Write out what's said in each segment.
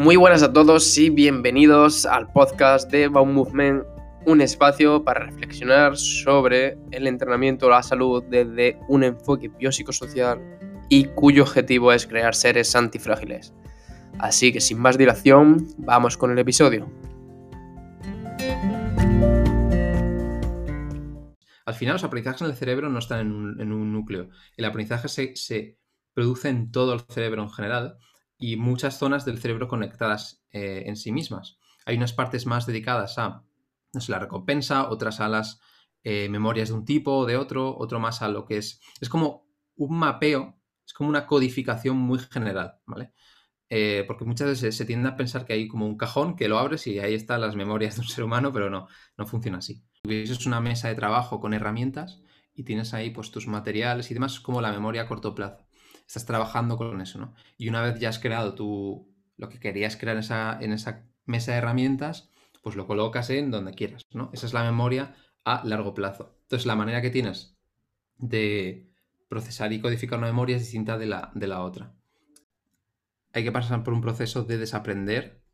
Muy buenas a todos y bienvenidos al podcast de Baum Movement, un espacio para reflexionar sobre el entrenamiento a la salud desde un enfoque biopsicosocial y cuyo objetivo es crear seres antifrágiles. Así que sin más dilación, vamos con el episodio. Al final los aprendizajes en el cerebro no están en un, núcleo. El aprendizaje se, se produce en todo el cerebro en general y muchas zonas del cerebro conectadas eh, en sí mismas. Hay unas partes más dedicadas a no sé, la recompensa, otras a las eh, memorias de un tipo o de otro, otro más a lo que es. Es como un mapeo, es como una codificación muy general, ¿vale? Eh, porque muchas veces se tiende a pensar que hay como un cajón que lo abres y ahí están las memorias de un ser humano, pero no, no funciona así. Eso es una mesa de trabajo con herramientas y tienes ahí pues tus materiales y demás, como la memoria a corto plazo estás trabajando con eso, ¿no? Y una vez ya has creado tu, lo que querías crear en esa, en esa mesa de herramientas, pues lo colocas en donde quieras, ¿no? Esa es la memoria a largo plazo. Entonces, la manera que tienes de procesar y codificar una memoria es distinta de la, de la otra. Hay que pasar por un proceso de desaprender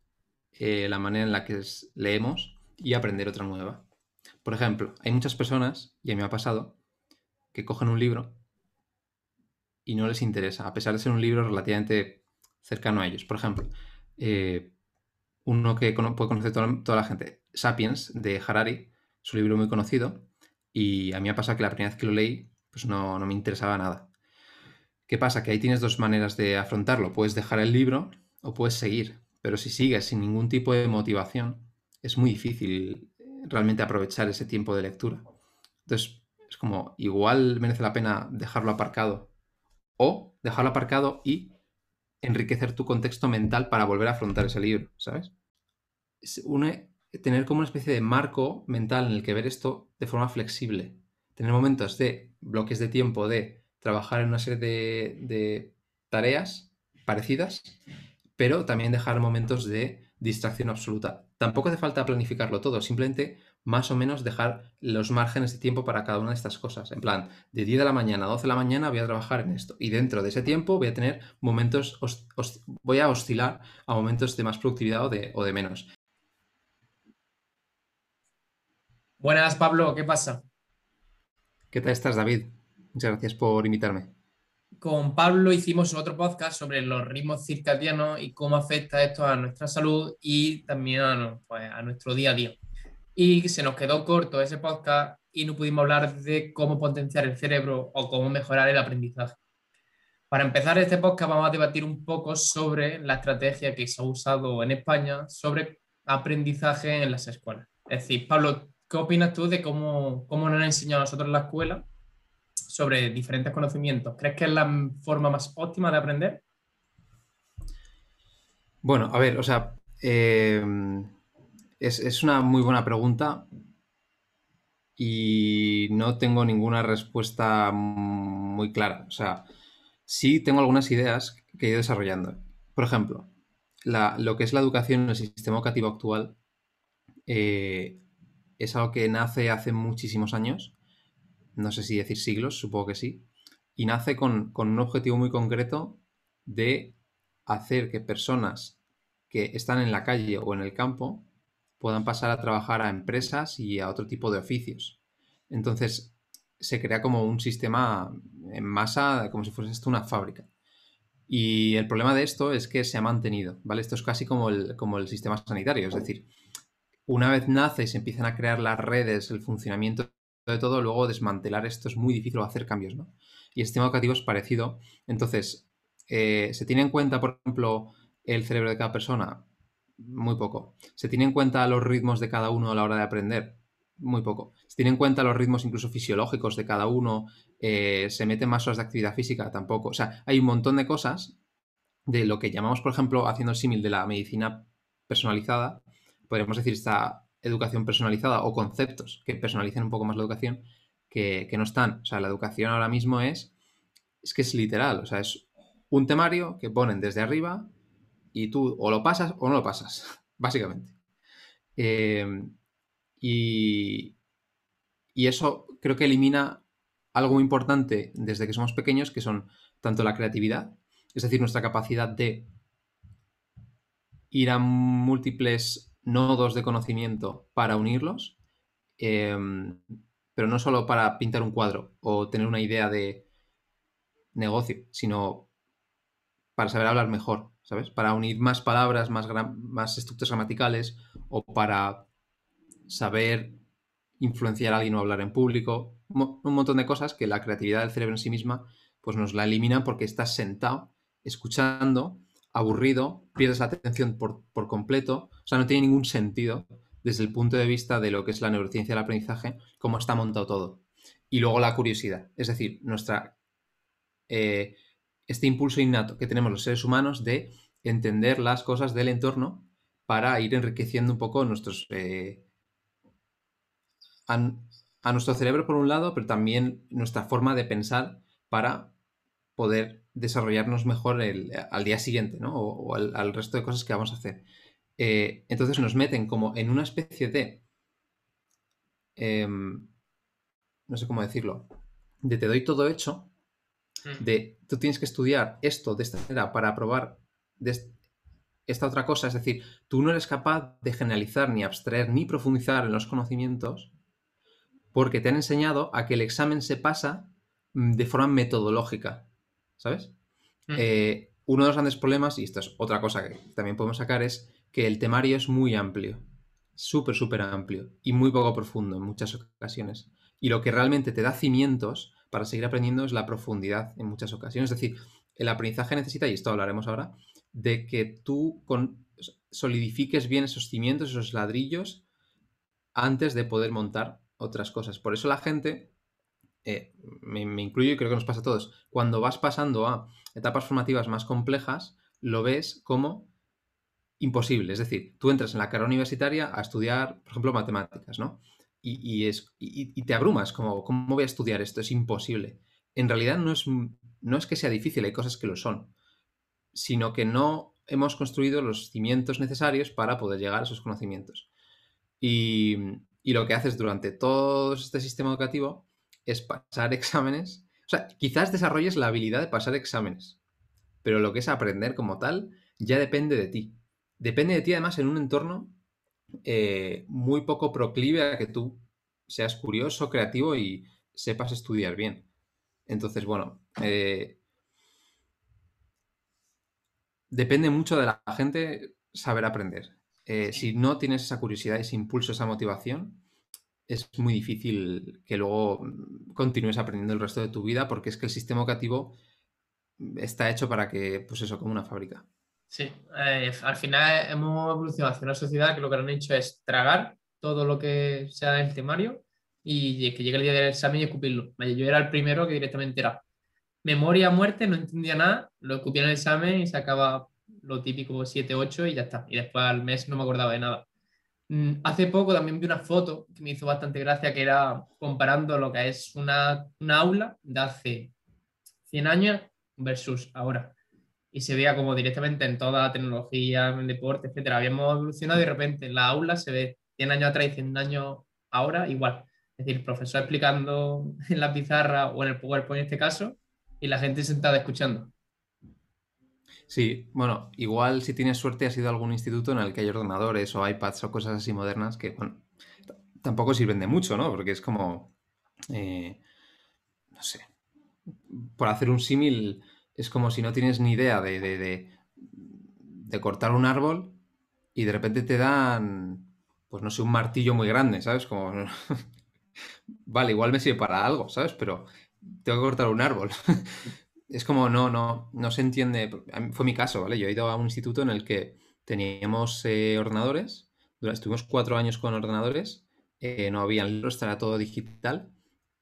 eh, la manera en la que leemos y aprender otra nueva. Por ejemplo, hay muchas personas, y a mí me ha pasado, que cogen un libro y no les interesa, a pesar de ser un libro relativamente cercano a ellos. Por ejemplo, eh, uno que puede conocer toda, la gente, Sapiens, de Harari, es un libro muy conocido, y a mí me ha pasado que la primera vez que lo leí, pues no, no me interesaba nada. ¿Qué pasa? Que ahí tienes dos maneras de afrontarlo. Puedes dejar el libro o puedes seguir, pero si sigues sin ningún tipo de motivación, es muy difícil realmente aprovechar ese tiempo de lectura. Entonces, es como, igual merece la pena dejarlo aparcado o dejarlo aparcado y enriquecer tu contexto mental para volver a afrontar ese libro, ¿sabes? tener como una especie de marco mental en el que ver esto de forma flexible. Tener momentos de bloques de tiempo de trabajar en una serie de, de tareas parecidas, pero también dejar momentos de distracción absoluta. Tampoco hace falta planificarlo todo, simplemente más o menos dejar los márgenes de tiempo para cada una de estas cosas. En plan, de 10 de la mañana a 12 de la mañana voy a trabajar en esto. Y dentro de ese tiempo voy a tener momentos, voy a oscilar a momentos de más productividad o de, o de menos. Buenas, Pablo, ¿qué pasa? ¿Qué tal estás, David? Muchas gracias por invitarme con Pablo hicimos otro podcast sobre los ritmos circadianos y cómo afecta esto a nuestra salud y también a, pues, nuestro día a día. Y se nos quedó corto ese podcast y no pudimos hablar de cómo potenciar el cerebro o cómo mejorar el aprendizaje. Para empezar este podcast vamos a debatir un poco sobre la estrategia que se ha usado en España sobre aprendizaje en las escuelas. Es decir, Pablo, ¿qué opinas tú de cómo, cómo nos han enseñado a nosotros en la escuela sobre diferentes conocimientos. ¿Crees que es la forma más óptima de aprender? Bueno, a ver, o sea, em, es, una muy buena pregunta y no tengo ninguna respuesta muy clara. O sea, sí tengo algunas ideas que he ido desarrollando. Por ejemplo, lo que es la educación en el sistema educativo actual eh, es algo que nace hace muchísimos años no sé si decir siglos, supongo que sí, y nace con, un objetivo muy concreto de hacer que personas que están en la calle o en el campo puedan pasar a trabajar a empresas y a otro tipo de oficios. Entonces, se crea como un sistema en masa, como si fuese esto una fábrica. Y el problema de esto es que se ha mantenido, ¿vale? Esto es casi como el, como el sistema sanitario, es decir, una vez nace y se empiezan a crear las redes, el funcionamiento de todo, luego desmantelar esto es muy difícil hacer cambios, ¿no? Y el sistema educativo es parecido. Entonces, eh, ¿se tiene en cuenta, por ejemplo, el cerebro de cada persona? Muy poco. ¿Se tiene en cuenta los ritmos de cada uno a la hora de aprender? Muy poco. ¿Se tiene en cuenta los ritmos incluso fisiológicos de cada uno? Eh, ¿Se meten más horas de actividad física? Tampoco. O sea, hay un montón de cosas de lo que llamamos, por ejemplo, haciendo el símil de la medicina personalizada, podríamos decir esta educación personalizada o conceptos que personalicen un poco más la educación que, no están. O sea, la educación ahora mismo es, es que es literal, o sea, es un temario que ponen desde arriba y tú o lo pasas o no lo pasas, básicamente. Em, y, y eso creo que elimina algo muy importante desde que somos pequeños, que son tanto la creatividad, es decir, nuestra capacidad de ir a múltiples nodos de conocimiento para unirlos, em, pero no solo para pintar un cuadro o tener una idea de negocio, sino para saber hablar mejor, ¿sabes? Para unir más palabras, más, más estructuras gramaticales o para saber influenciar a alguien o hablar en público, un montón de cosas que la creatividad del cerebro en sí misma pues nos la elimina porque estás sentado, escuchando, aburrido, pierdes la atención por, completo, o sea, no tiene ningún sentido desde el punto de vista de lo que es la neurociencia del aprendizaje, cómo está montado todo. Y luego la curiosidad, es decir, nuestra, eh, este impulso innato que tenemos los seres humanos de entender las cosas del entorno para ir enriqueciendo un poco nuestros... Eh, a nuestro cerebro por un lado, pero también nuestra forma de pensar para poder desarrollarnos mejor al día siguiente, ¿no? O, al, resto de cosas que vamos a hacer. Eh, entonces nos meten como en una especie de... Em, no sé cómo decirlo. De te doy todo hecho. Mm. De tú tienes que estudiar esto de esta manera para aprobar esta otra cosa. Es decir, tú no eres capaz de generalizar, ni abstraer, ni profundizar en los conocimientos porque te han enseñado a que el examen se pasa mm, de forma metodológica. ¿sabes? Mm. Eh, uno de los grandes problemas, y esto es otra cosa que también podemos sacar, es que el temario es muy amplio, súper, súper amplio y muy poco profundo en muchas ocasiones. Y lo que realmente te da cimientos para seguir aprendiendo es la profundidad en muchas ocasiones. Es decir, el aprendizaje necesita, y esto hablaremos ahora, de que tú solidifiques bien esos cimientos, esos ladrillos, antes de poder montar otras cosas. Por eso la gente eh, me, incluyo y creo que nos pasa a todos, cuando vas pasando a etapas formativas más complejas, lo ves como imposible. Es decir, tú entras en la carrera universitaria a estudiar, por ejemplo, matemáticas, ¿no? Y, es, y, te abrumas, como, ¿cómo voy a estudiar esto? Es imposible. En realidad no es, no es que sea difícil, hay cosas que lo son, sino que no hemos construido los cimientos necesarios para poder llegar a esos conocimientos. Y, y lo que haces durante todo este sistema educativo es pasar exámenes. O sea, quizás desarrolles la habilidad de pasar exámenes, pero lo que es aprender como tal ya depende de ti. Depende de ti además en un entorno eh, muy poco proclive a que tú seas curioso, creativo y sepas estudiar bien. Entonces, bueno, eh, depende mucho de la gente saber aprender. Eh, si no tienes esa curiosidad, ese impulso, esa motivación, es muy difícil que luego mm, continúes aprendiendo el resto de tu vida porque es que el sistema educativo está hecho para que, pues eso, como una fábrica. Sí, eh, al final hemos evolucionado hacia una sociedad que lo que han hecho es tragar todo lo que sea el temario y que llegue el día del examen y escupirlo. Yo era el primero que directamente era memoria, muerte, no entendía nada, lo escupía en el examen y sacaba lo típico 7, 8 y ya está. Y después al mes no me acordaba de nada. Mm, hace poco también vi una foto que me hizo bastante gracia, que era comparando lo que es una, aula de hace 100 años versus ahora. Y se veía como directamente en toda la tecnología, en el deporte, etcétera, habíamos evolucionado y de repente la aula se ve 100 años atrás y 100 años ahora igual. Es decir, el profesor explicando en la pizarra o en el PowerPoint en este caso y la gente sentada escuchando. Sí, bueno, igual si tienes suerte has ido a algún instituto en el que hay ordenadores o iPads o cosas así modernas que, bueno, tampoco sirven de mucho, ¿no? Porque es como, eh, no sé, por hacer un símil, es como si no tienes ni idea de, de, de, cortar un árbol y de repente te dan, pues no sé, un martillo muy grande, ¿sabes? Como, vale, igual me sirve para algo, ¿sabes? Pero tengo que cortar un árbol. es como no, no, no se entiende. Fue mi caso, ¿vale? Yo he ido a un instituto en el que teníamos eh, ordenadores, estuvimos cuatro años con ordenadores, eh, no había libros, era todo digital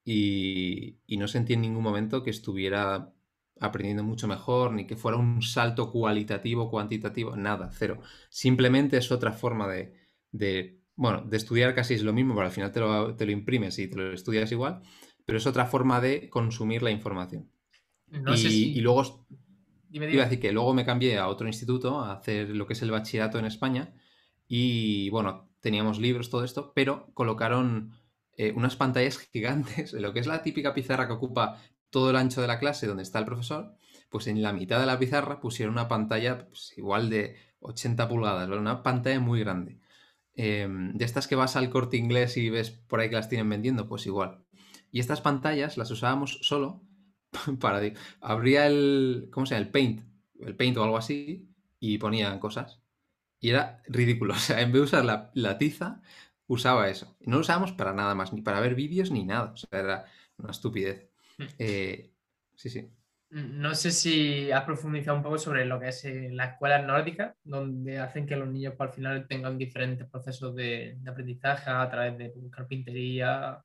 y, no sentí en ningún momento que estuviera aprendiendo mucho mejor, ni que fuera un salto cualitativo, cuantitativo, nada, cero. Simplemente es otra forma de, bueno, de estudiar casi es lo mismo, pero al final te lo, te lo imprimes y te lo estudias igual, pero es otra forma de consumir la información y, luego iba a decir que luego me cambié a otro instituto a hacer lo que es el bachillerato en España y bueno, teníamos libros, todo esto, pero colocaron eh, unas pantallas gigantes, lo que es la típica pizarra que ocupa todo el ancho de la clase donde está el profesor, pues en la mitad de la pizarra pusieron una pantalla pues, igual de 80 pulgadas, una pantalla muy grande. Em, de estas que vas al corte inglés y ves por ahí que las tienen vendiendo, pues igual. Y estas pantallas las usábamos solo para... Abría el... ¿Cómo se llama? El Paint. El Paint o algo así y ponían cosas. Y era ridículo. O sea, en vez de usar la, tiza, usaba eso. No lo usábamos para nada más, ni para ver vídeos ni nada. O sea, era una estupidez. Eh, sí, sí. No sé si has profundizado un poco sobre lo que es eh, la escuela nórdica, donde hacen que los niños pues, al final tengan diferentes procesos de, aprendizaje a través de carpintería,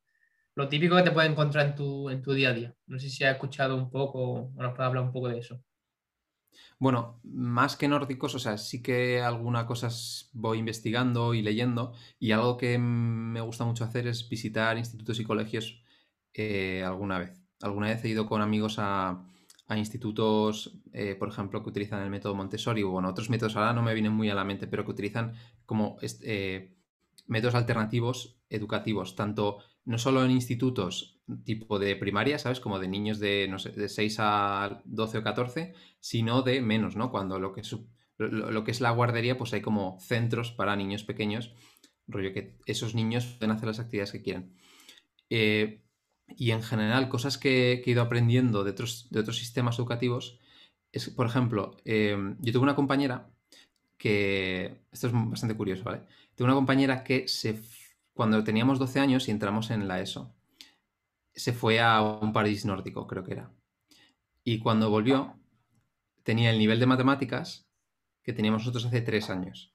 lo típico que te puedes encontrar en tu, en tu día a día. No sé si has escuchado un poco o nos puedes hablar un poco de eso. Bueno, más que nórdicos, o sea, sí que algunas cosas voy investigando y leyendo y algo que me gusta mucho hacer es visitar institutos y colegios eh, alguna vez. Alguna vez he ido con amigos a, institutos, eh, por ejemplo, que utilizan el método Montessori, o bueno, otros métodos ahora no me vienen muy a la mente, pero que utilizan como eh, métodos alternativos educativos, tanto no solo en institutos tipo de primaria, ¿sabes? Como de niños de, no sé, de 6 a 12 o 14, sino de menos, ¿no? Cuando lo que, es, la guardería, pues hay como centros para niños pequeños, rollo que esos niños pueden hacer las actividades que quieren. Eh, y en general, cosas que, he ido aprendiendo de otros, de otros sistemas educativos es, por ejemplo, eh, yo tuve una compañera que, esto es bastante curioso, ¿vale? Tuve una compañera que se, cuando teníamos 12 años y entramos en la ESO, se fue a un país nórdico, creo que era. Y cuando volvió, tenía el nivel de matemáticas que teníamos nosotros hace tres años.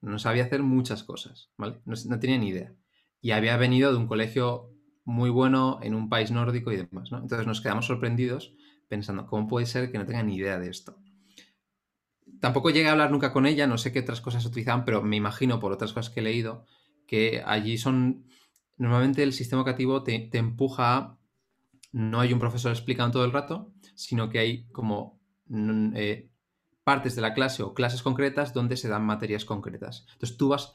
No sabía hacer muchas cosas, ¿vale? No, no tenía ni idea. Y había venido de un colegio muy bueno en un país nórdico y demás. Entonces nos quedamos sorprendidos pensando, ¿cómo puede ser que no tenga ni idea de esto? Tampoco llegué a hablar nunca con ella, no sé qué otras cosas utilizaban, pero me imagino por otras cosas que he leído que allí son, normalmente el sistema educativo te, empuja a, no hay un profesor explicando todo el rato, sino que hay como mm, eh, partes de la clase o clases concretas donde se dan materias concretas. Entonces tú vas,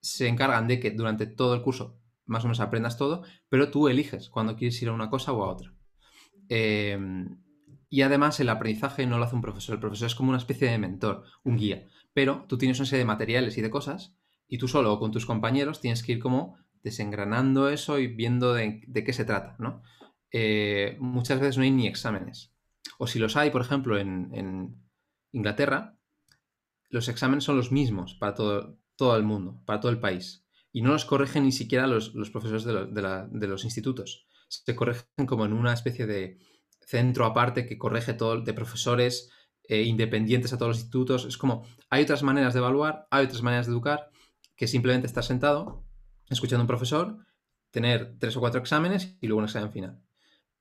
se encargan de que durante todo el curso más o menos aprendas todo, pero tú eliges cuando quieres ir a una cosa o a otra. Em, y además el aprendizaje no lo hace un profesor, el profesor es como una especie de mentor, un guía, pero tú tienes una serie de materiales y de cosas y tú solo o con tus compañeros tienes que ir como desengranando eso y viendo de, qué se trata, ¿no? Eh, muchas veces no hay ni exámenes. O si los hay, por ejemplo, en, Inglaterra, los exámenes son los mismos para todo, todo el mundo, para todo el país y no los corrigen ni siquiera los, profesores de, los institutos. Se corrigen como en una especie de centro aparte que corrige todo de profesores eh, independientes a todos los institutos. Es como, hay otras maneras de evaluar, hay otras maneras de educar, que simplemente estar sentado, escuchando a un profesor, tener tres o cuatro exámenes y luego un examen final.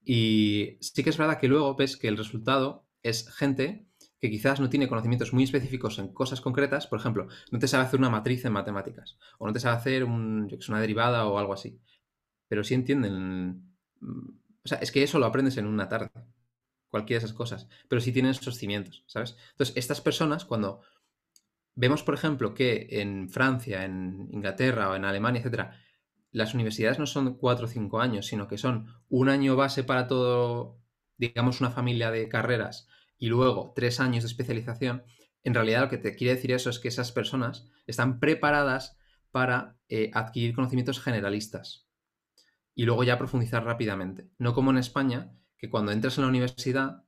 Y sí que es verdad que luego ves que el resultado es gente que quizás no tiene conocimientos muy específicos en cosas concretas, por ejemplo, no te sabe hacer una matriz en matemáticas, o no te sabe hacer una derivada o algo así, pero sí entienden... Mm, o sea, es que eso lo aprendes en una tarde, cualquiera de esas cosas, pero sí tienen esos cimientos, ¿sabes? Entonces, estas personas, cuando vemos, por ejemplo, que en Francia, en Inglaterra o en Alemania, etcétera, las universidades no son cuatro o cinco años, sino que son un año base para todo, digamos, una familia de carreras y luego tres años de especialización, en realidad lo que te quiere decir eso es que esas personas están preparadas para eh, adquirir conocimientos generalistas y luego ya profundizar rápidamente. No como en España, que cuando entras en la universidad,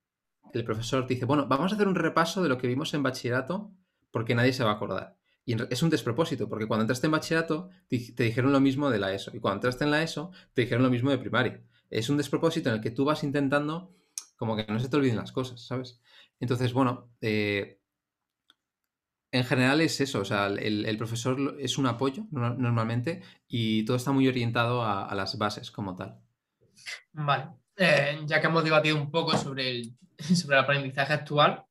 el profesor te dice, bueno, vamos a hacer un repaso de lo que vimos en bachillerato porque nadie se va a acordar. Y es un despropósito, porque cuando entraste en bachillerato te dijeron lo mismo de la ESO, y cuando entraste en la ESO te dijeron lo mismo de primaria. Es un despropósito en el que tú vas intentando como que no se te olviden las cosas, ¿sabes? Entonces, bueno, eh, en general es eso, o sea, el, profesor es un apoyo normalmente y todo está muy orientado a, las bases como tal. Vale, eh, ya que hemos debatido un poco sobre el, sobre el aprendizaje actual,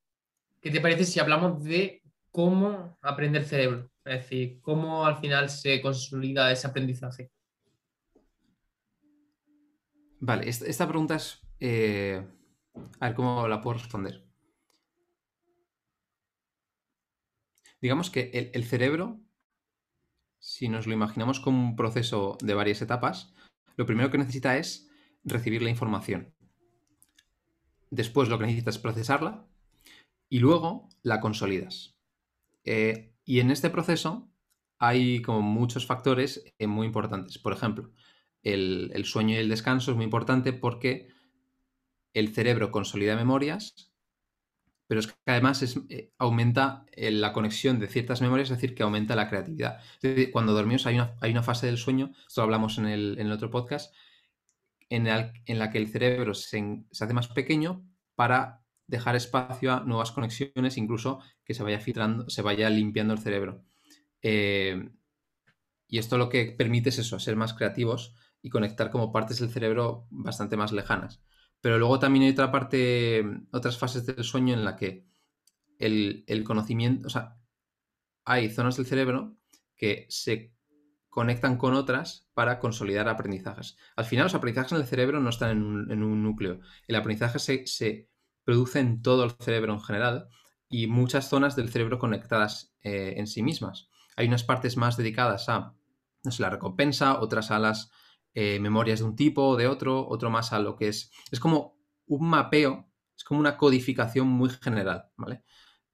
¿qué te parece si hablamos de cómo aprende el cerebro? Es decir, cómo al final se consolida ese aprendizaje. Vale, esta, pregunta es... Eh, a ver cómo la puedo responder. Digamos que el, cerebro, si nos lo imaginamos como un proceso de varias etapas, lo primero que necesita es recibir la información. Después lo que necesitas es procesarla y luego la consolidas. Eh, y en este proceso hay como muchos factores eh, muy importantes. Por ejemplo, el, el, sueño y el descanso es muy importante porque el cerebro consolida memorias, pero es que además es, eh, aumenta eh, la conexión de ciertas memorias, es decir, que aumenta la creatividad. cuando dormimos hay una, hay una, fase del sueño, esto lo hablamos en el, otro podcast, en, en, la que el cerebro se, se, hace más pequeño para dejar espacio a nuevas conexiones, incluso que se vaya filtrando, se vaya limpiando el cerebro. Eh, y esto lo que permite es eso, ser más creativos y conectar como partes del cerebro bastante más lejanas. Pero luego también hay otra parte, otras fases del sueño en la que el, conocimiento, o sea, hay zonas del cerebro que se conectan con otras para consolidar aprendizajes. Al final, los aprendizajes en el cerebro no están en un, núcleo. El aprendizaje se, se, produce en todo el cerebro en general y muchas zonas del cerebro conectadas eh, en sí mismas. Hay unas partes más dedicadas a no sé, la recompensa, otras a las eh, memorias de un tipo o de otro, otro más a lo que es. Es como un mapeo, es como una codificación muy general, ¿vale?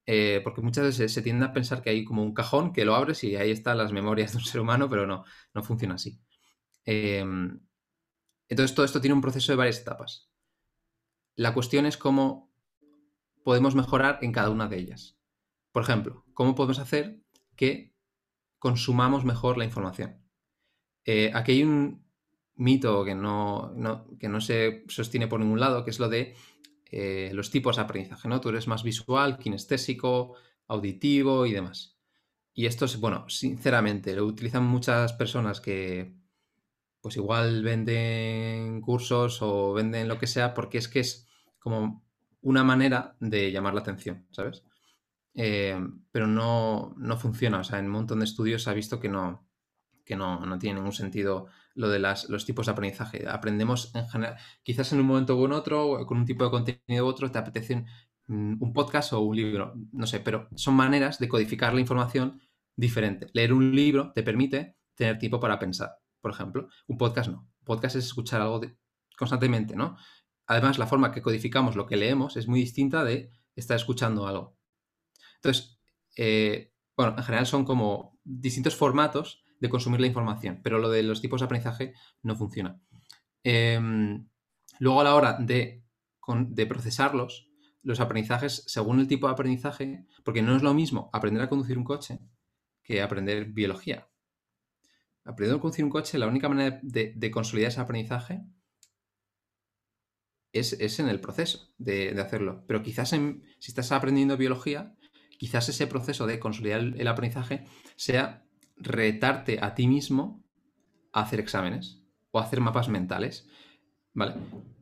Eh, porque muchas veces se tiende a pensar que hay como un cajón que lo abres y ahí están las memorias de un ser humano, pero no, no funciona así. Em, entonces todo esto tiene un proceso de varias etapas. La cuestión es cómo podemos mejorar en cada una de ellas. Por ejemplo, cómo podemos hacer que consumamos mejor la información. Eh, aquí hay un, mito que no, que no se sostiene por ningún lado, que es lo de eh, los tipos de aprendizaje, ¿no? Tú eres más visual, kinestésico, auditivo y demás. Y esto es, bueno, sinceramente, lo utilizan muchas personas que pues igual venden cursos o venden lo que sea porque es que es como una manera de llamar la atención, ¿sabes? Eh, pero no, no funciona, o sea, en un montón de estudios se ha visto que no, que no, no tiene ningún sentido lo de las, los tipos de aprendizaje. Aprendemos en general, quizás en un momento u otro, con un tipo de contenido u otro, te apetece un podcast o un libro, no sé, pero son maneras de codificar la información diferente. Leer un libro te permite tener tiempo para pensar, por ejemplo. Un podcast no. Un podcast es escuchar algo constantemente, ¿no? Además, la forma que codificamos lo que leemos es muy distinta de estar escuchando algo. Entonces, eh, bueno, en general son como distintos formatos de consumir la información, pero lo de los tipos de aprendizaje no funciona. Em, luego a la hora de, de, procesarlos, los aprendizajes, según el tipo de aprendizaje, porque no es lo mismo aprender a conducir un coche que aprender biología. Aprender a conducir un coche, la única manera de, consolidar ese aprendizaje es, en el proceso de, hacerlo. Pero quizás si estás aprendiendo biología, quizás ese proceso de consolidar el aprendizaje sea retarte a ti mismo a hacer exámenes o hacer mapas mentales. ¿Vale?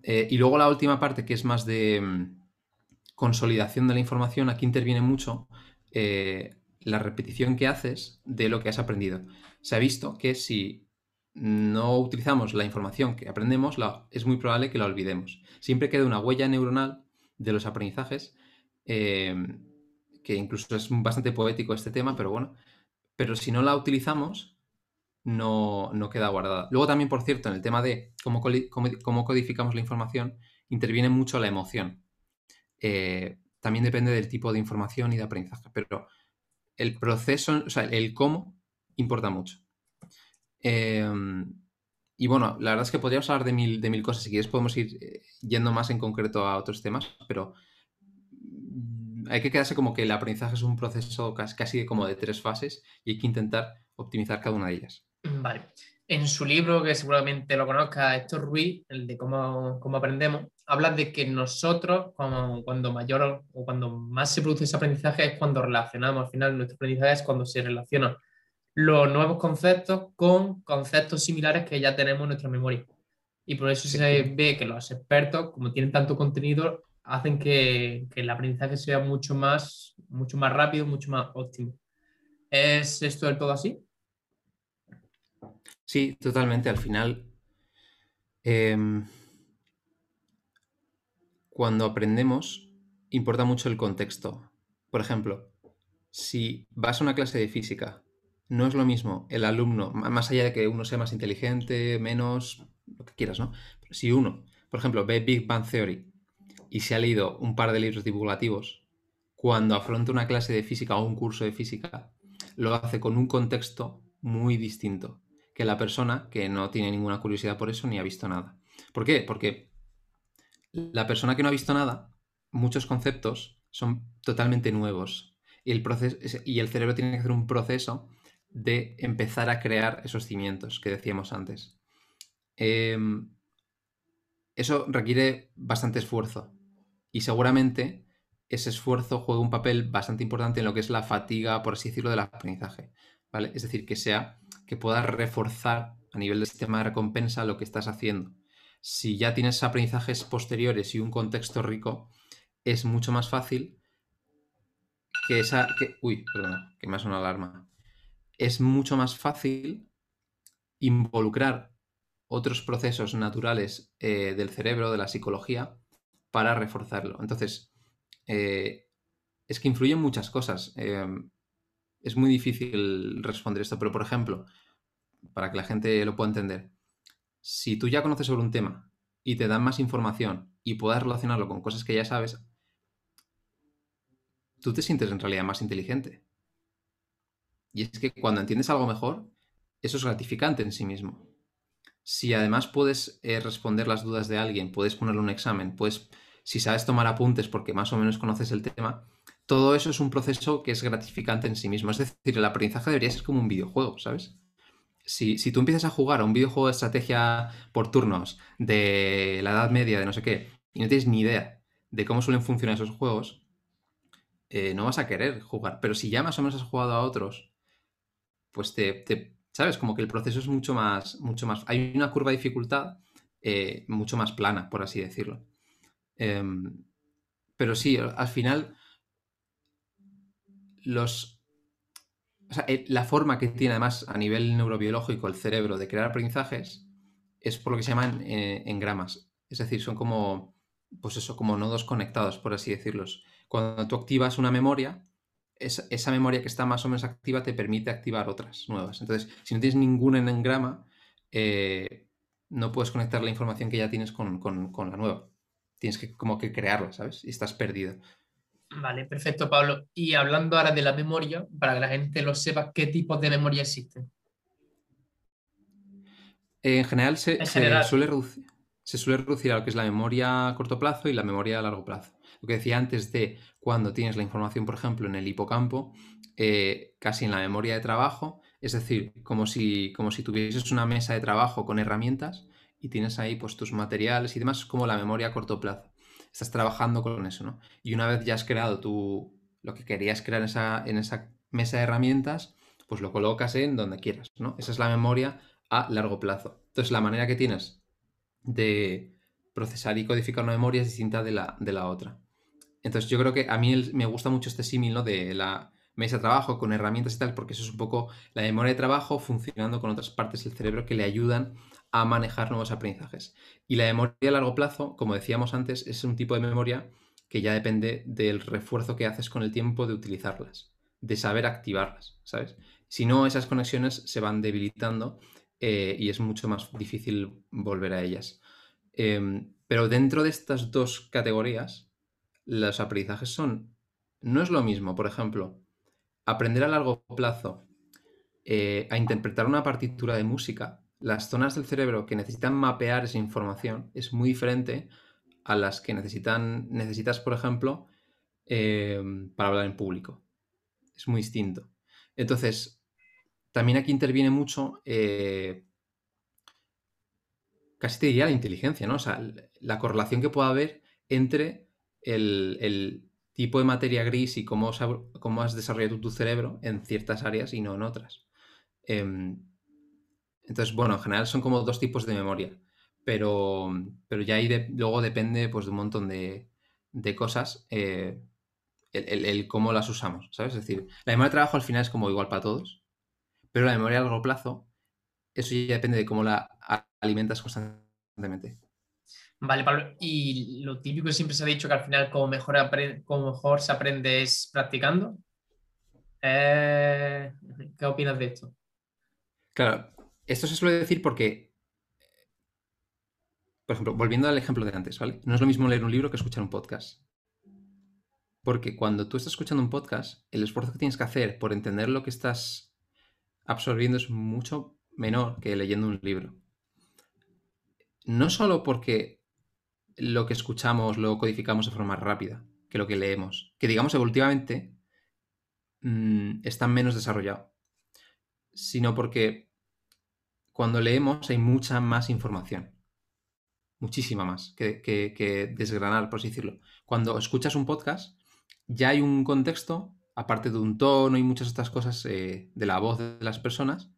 Eh, y luego la última parte, que es más de mm, consolidación de la información, aquí interviene mucho eh, la repetición que haces de lo que has aprendido. Se ha visto que si no utilizamos la información que aprendemos, es muy probable que la olvidemos. Siempre queda una huella neuronal de los aprendizajes, eh, que incluso es bastante poético este tema, pero bueno, pero si no la utilizamos, no, queda guardada. Luego también, por cierto, en el tema de cómo, cómo, codificamos la información, interviene mucho la emoción. Eh, también depende del tipo de información y de aprendizaje, pero el proceso, o sea, el cómo importa mucho. Em, y bueno, la verdad es que podríamos hablar de mil, de mil cosas. Si quieres podemos ir eh, yendo más en concreto a otros temas, pero hay que quedarse como que el aprendizaje es un proceso casi como de tres fases y hay que intentar optimizar cada una de ellas. Vale. En su libro, que seguramente lo conozca Héctor Ruiz, el de cómo, cómo aprendemos, habla de que nosotros, cuando mayor o cuando más se produce ese aprendizaje, es cuando relacionamos. Al final, nuestro aprendizaje es cuando se relacionan los nuevos conceptos con conceptos similares que ya tenemos en nuestra memoria. Y por eso se ve que los expertos, como tienen tanto contenido, hacen que, el aprendizaje sea mucho más, mucho más rápido, mucho más óptimo. ¿Es esto del todo así? Sí, totalmente. Al final, em, cuando aprendemos, importa mucho el contexto. Por ejemplo, si vas a una clase de física, no es lo mismo el alumno, más allá de que uno sea más inteligente, menos, lo que quieras, ¿no? Si uno, por ejemplo, ve Big Bang Theory y se ha leído un par de libros divulgativos cuando afronta una clase de física o un curso de física, lo hace con un contexto muy distinto que la persona que no tiene ninguna curiosidad por eso ni ha visto nada. ¿Por qué? Porque la persona que no ha visto nada, muchos conceptos son totalmente nuevos y el, cerebro tiene que hacer un proceso de empezar a crear esos cimientos que decíamos antes. Em, eso requiere bastante esfuerzo y seguramente ese esfuerzo juega un papel bastante importante en lo que es la fatiga, por así decirlo, del aprendizaje. ¿vale? Es decir, que sea que puedas reforzar a nivel del sistema de recompensa lo que estás haciendo. Si ya tienes aprendizajes posteriores y un contexto rico, es mucho más fácil que esa. Que, uy, perdona, que me ha una alarma. Es mucho más fácil involucrar otros procesos naturales eh, del cerebro, de la psicología, para reforzarlo. Entonces, eh, es que influyen muchas cosas. Em, es muy difícil responder esto, pero por ejemplo, para que la gente lo pueda entender, si tú ya conoces sobre un tema y te dan más información y puedas relacionarlo con cosas que ya sabes, tú te sientes en realidad más inteligente. Y es que cuando entiendes algo mejor, eso es gratificante en sí mismo. Si además puedes eh, responder las dudas de alguien, puedes ponerle un examen, puedes si sabes tomar apuntes porque más o menos conoces el tema, todo eso es un proceso que es gratificante en sí mismo. Es decir, el aprendizaje debería ser como un videojuego, ¿sabes? Si, tú empiezas a jugar a un videojuego de estrategia por turnos de la Edad Media, de no sé qué, y no tienes ni idea de cómo suelen funcionar esos juegos, eh, no vas a querer jugar. Pero si ya más o menos has jugado a otros, pues te, ¿sabes? Como que el proceso es mucho más, mucho más. Hay una curva de dificultad eh, mucho más plana, por así decirlo. Em, pero sí, al final, los. la forma que tiene además a nivel neurobiológico el cerebro de crear aprendizajes es por lo que se llaman eh, engramas. Es decir, son como, pues eso, como nodos conectados, por así decirlos. Cuando tú activas una memoria, esa, memoria que está más o menos activa te permite activar otras nuevas. Entonces, si no tienes ningún engrama, eh, no puedes conectar la información que ya tienes con la nueva tienes que como que crearla, ¿sabes? Y estás perdido. Vale, perfecto, Pablo. Y hablando ahora de la memoria, para que la gente lo sepa, ¿qué tipos de memoria existen? En general se, suele reducir, se suele reducir a lo que es la memoria a corto plazo y la memoria a largo plazo. Lo que decía antes de cuando tienes la información, por ejemplo, en el hipocampo, eh, casi en la memoria de trabajo, es decir, como si, como si tuvieses una mesa de trabajo con herramientas y tienes ahí pues tus materiales y demás, como la memoria a corto plazo. Estás trabajando con eso, ¿no? Y una vez ya has creado tu, lo que querías crear en esa, en esa mesa de herramientas, pues lo colocas en donde quieras, ¿no? Esa es la memoria a largo plazo. Entonces, la manera que tienes de procesar y codificar una memoria es distinta de la, de la otra. Entonces, yo creo que a mí me gusta mucho este símil, ¿no? De la mesa de trabajo con herramientas y tal, porque eso es un poco la memoria de trabajo funcionando con otras partes del cerebro que le ayudan a manejar nuevos aprendizajes. Y la memoria a largo plazo, como decíamos antes, es un tipo de memoria que ya depende del refuerzo que haces con el tiempo de utilizarlas, de saber activarlas, ¿sabes? Si no, esas conexiones se van debilitando eh, y es mucho más difícil volver a ellas. Em, pero dentro de estas dos categorías, los aprendizajes son, no es lo mismo, por ejemplo, aprender a largo plazo eh, a interpretar una partitura de música las zonas del cerebro que necesitan mapear esa información es muy diferente a las que necesitan, necesitas, por ejemplo, eh, para hablar en público. Es muy distinto. Entonces, también aquí interviene mucho, eh, casi te diría la inteligencia, ¿no? O sea, la correlación que pueda haber entre el, tipo de materia gris y cómo, has desarrollado tu cerebro en ciertas áreas y no en otras. Em, entonces, bueno, en general son como dos tipos de memoria, pero, pero ya ahí luego depende pues, de un montón de, cosas eh, el, cómo las usamos, ¿sabes? Es decir, la memoria de trabajo al final es como igual para todos, pero la memoria a largo plazo, eso ya depende de cómo la alimentas constantemente. Vale, Pablo, y lo típico siempre se ha dicho que al final como mejor, como mejor se aprende es practicando. Eh, ¿Qué opinas de esto? Claro, esto se suele decir porque, por ejemplo, volviendo al ejemplo de antes, ¿vale? No es lo mismo leer un libro que escuchar un podcast. Porque cuando tú estás escuchando un podcast, el esfuerzo que tienes que hacer por entender lo que estás absorbiendo es mucho menor que leyendo un libro. No solo porque lo que escuchamos lo codificamos de forma rápida que lo que leemos, que digamos evolutivamente mmm, está menos desarrollado, sino porque cuando leemos hay mucha más información, muchísima más que, que desgranar, por así decirlo. Cuando escuchas un podcast, ya hay un contexto, aparte de un tono y muchas otras cosas eh, de la voz de las personas,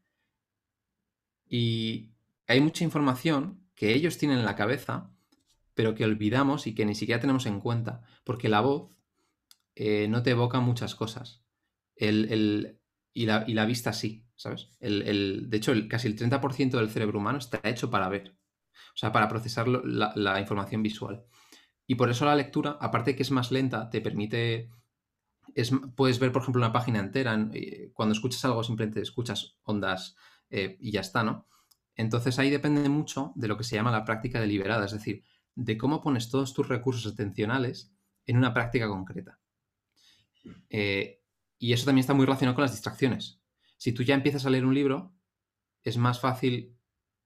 y hay mucha información que ellos tienen en la cabeza, pero que olvidamos y que ni siquiera tenemos en cuenta, porque la voz eh, no te evoca muchas cosas. El, y, la, y, la, vista sí, ¿sabes? El, de hecho, casi el 30% del cerebro humano está hecho para ver, o sea, para procesar la, la información visual. Y por eso la lectura, aparte de que es más lenta, te permite es, puedes ver, por ejemplo, una página entera. Eh, cuando escuchas algo, simplemente escuchas ondas eh, y ya está, ¿no? Entonces ahí depende mucho de lo que se llama la práctica deliberada, es decir, de cómo pones todos tus recursos atencionales en una práctica concreta. Eh, y eso también está muy relacionado con las distracciones. Si tú ya empiezas a leer un libro, es más fácil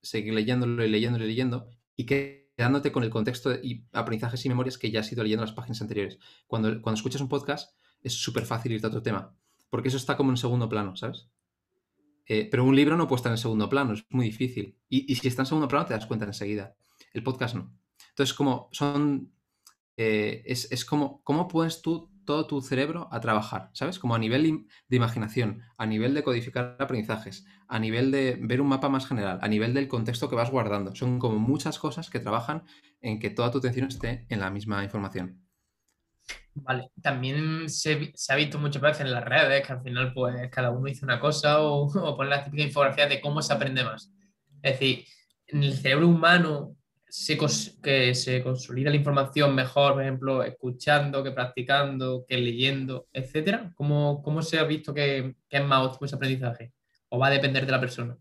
seguir leyéndolo y leyéndolo y leyendo y que quedándote con el contexto y aprendizajes y memorias que ya has ido leyendo en las páginas anteriores. Cuando, cuando escuchas un podcast es súper fácil irte a otro tema, porque eso está como en segundo plano, ¿sabes? Eh, pero un libro no puede estar en segundo plano, es muy difícil. Y, si está en segundo plano te das cuenta enseguida. El podcast no. Entonces, como son... Eh, es, es, como, ¿cómo puedes tú todo tu cerebro a trabajar, ¿sabes? Como a nivel de imaginación, a nivel de codificar aprendizajes, a nivel de ver un mapa más general, a nivel del contexto que vas guardando. Son como muchas cosas que trabajan en que toda tu atención esté en la misma información. Vale, también se, ha visto muchas veces en las redes que al final pues cada uno dice una cosa o, o pone la típica infografía de cómo se aprende más. Es decir, en el cerebro humano se, que se consolida la información mejor, por ejemplo, escuchando que practicando, que leyendo, etcétera? ¿Cómo, cómo se ha visto que, es más óptimo ese aprendizaje? ¿O va a depender de la persona?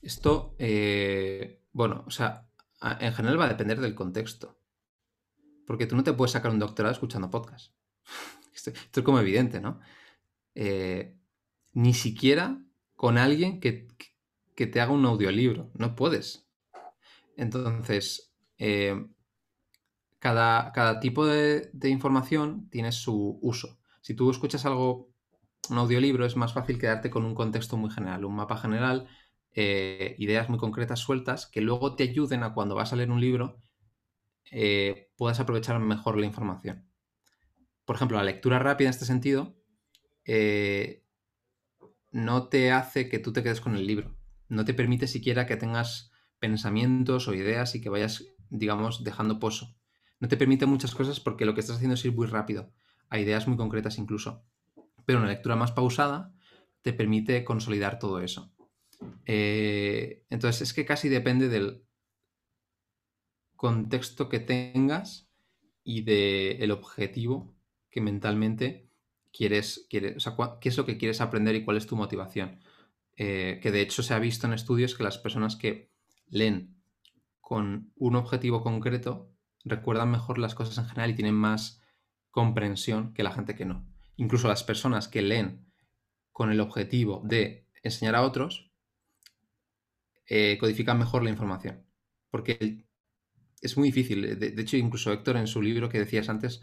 Esto, eh, bueno, o sea, en general va a depender del contexto. Porque tú no te puedes sacar un doctorado escuchando podcast. Esto, es como evidente, ¿no? Eh, ni siquiera con alguien que, que te haga un audiolibro. No puedes. Entonces, eh, cada, cada, tipo de, información tiene su uso. Si tú escuchas algo, un audiolibro, es más fácil quedarte con un contexto muy general, un mapa general, eh, ideas muy concretas sueltas que luego te ayuden a cuando vas a leer un libro eh, puedas aprovechar mejor la información. Por ejemplo, la lectura rápida en este sentido no te hace que tú te quedes con el libro. No te permite siquiera que tengas pensamientos o ideas y que vayas, digamos, dejando pozo. No te permite muchas cosas porque lo que estás haciendo es ir muy rápido, a ideas muy concretas incluso. Pero una lectura más pausada te permite consolidar todo eso. Eh, entonces es que casi depende del contexto que tengas y del objetivo que mentalmente quieres, quieres, o sea, qué es lo que quieres aprender y cuál es tu motivación. Eh, que de hecho se ha visto en estudios que las personas que leen con un objetivo concreto, recuerdan mejor las cosas en general y tienen más comprensión que la gente que no. Incluso las personas que leen con el objetivo de enseñar a otros, eh, codifican mejor la información. Porque es muy difícil. De, hecho, incluso Héctor en su libro que decías antes,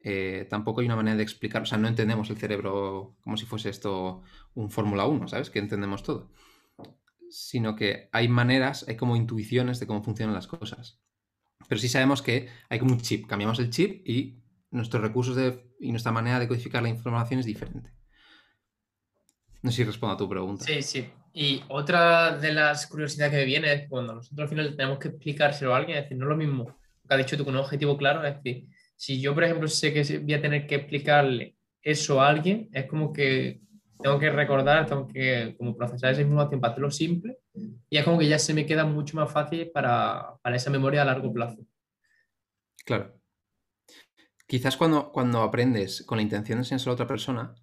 eh, tampoco hay una manera de explicar, o sea, no entendemos el cerebro como si fuese esto un Fórmula 1, ¿sabes? Que entendemos todo sino que hay maneras, hay como intuiciones de cómo funcionan las cosas. Pero sí sabemos que hay como un chip, cambiamos el chip y nuestros recursos y nuestra manera de codificar la información es diferente. No sé si respondo a tu pregunta. Sí, sí. Y otra de las curiosidades que me viene es cuando nosotros al final tenemos que explicárselo a alguien, es decir, no es lo mismo que ha dicho tú con un objetivo claro, es decir, si yo, por ejemplo, sé que voy a tener que explicarle eso a alguien, es como que tengo que recordar, tengo que como procesar esa información para hacerlo simple y es como que ya se me queda mucho más fácil para, para esa memoria a largo plazo. Claro. Quizás cuando, cuando aprendes con la intención de enseñar a otra persona,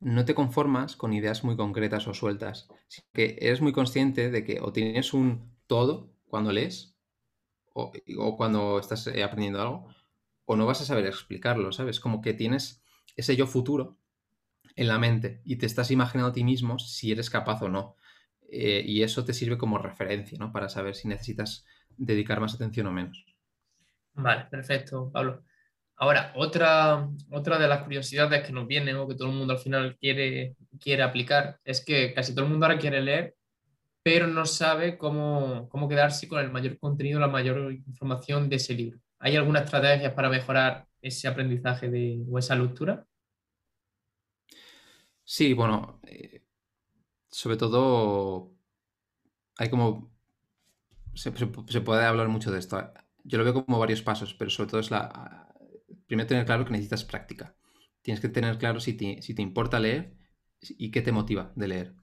no te conformas con ideas muy concretas o sueltas, sino que eres muy consciente de que o tienes un todo cuando lees o, o cuando estás eh, aprendiendo algo, o no vas a saber explicarlo, ¿sabes? Como que tienes ese yo futuro en la mente y te estás imaginando a ti mismo si eres capaz o no. Eh, y eso te sirve como referencia, ¿no? Para saber si necesitas dedicar más atención o menos. Vale, perfecto, Pablo. Ahora, otra, otra de las curiosidades que nos vienen o que todo el mundo al final quiere, quiere aplicar es que casi todo el mundo ahora quiere leer, pero no sabe cómo, cómo quedarse con el mayor contenido, la mayor información de ese libro. ¿Hay alguna estrategia para mejorar ese aprendizaje de, o esa lectura? Sí, bueno, eh, sobre todo hay como... Se, puede hablar mucho de esto. Yo lo veo como varios pasos, pero sobre todo es la... Primero tener claro que necesitas práctica. Tienes que tener claro si te, si te importa leer y qué te motiva de leer.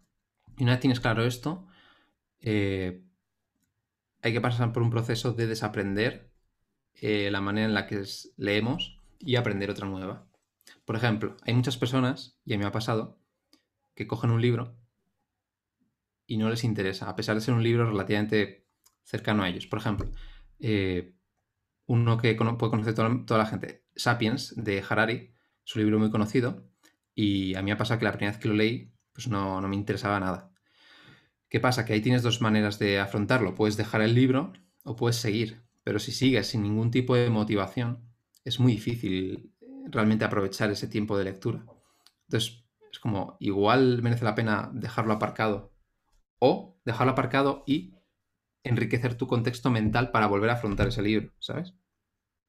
Y una vez tienes claro esto, eh, hay que pasar por un proceso de desaprender eh, la manera en la que leemos y aprender otra nueva. Por ejemplo, hay muchas personas, y a mí me ha pasado, que cogen un libro y no les interesa, a pesar de ser un libro relativamente cercano a ellos. Por ejemplo, eh, uno que puede conocer toda, la gente, Sapiens, de Harari, es un libro muy conocido, y a mí me ha pasado que la primera vez que lo leí, pues no, no me interesaba nada. ¿Qué pasa? Que ahí tienes dos maneras de afrontarlo. Puedes dejar el libro o puedes seguir. Pero si sigues sin ningún tipo de motivación, es muy difícil realmente aprovechar ese tiempo de lectura. Entonces, es como, igual merece la pena dejarlo aparcado o dejarlo aparcado y enriquecer tu contexto mental para volver a afrontar ese libro, ¿sabes?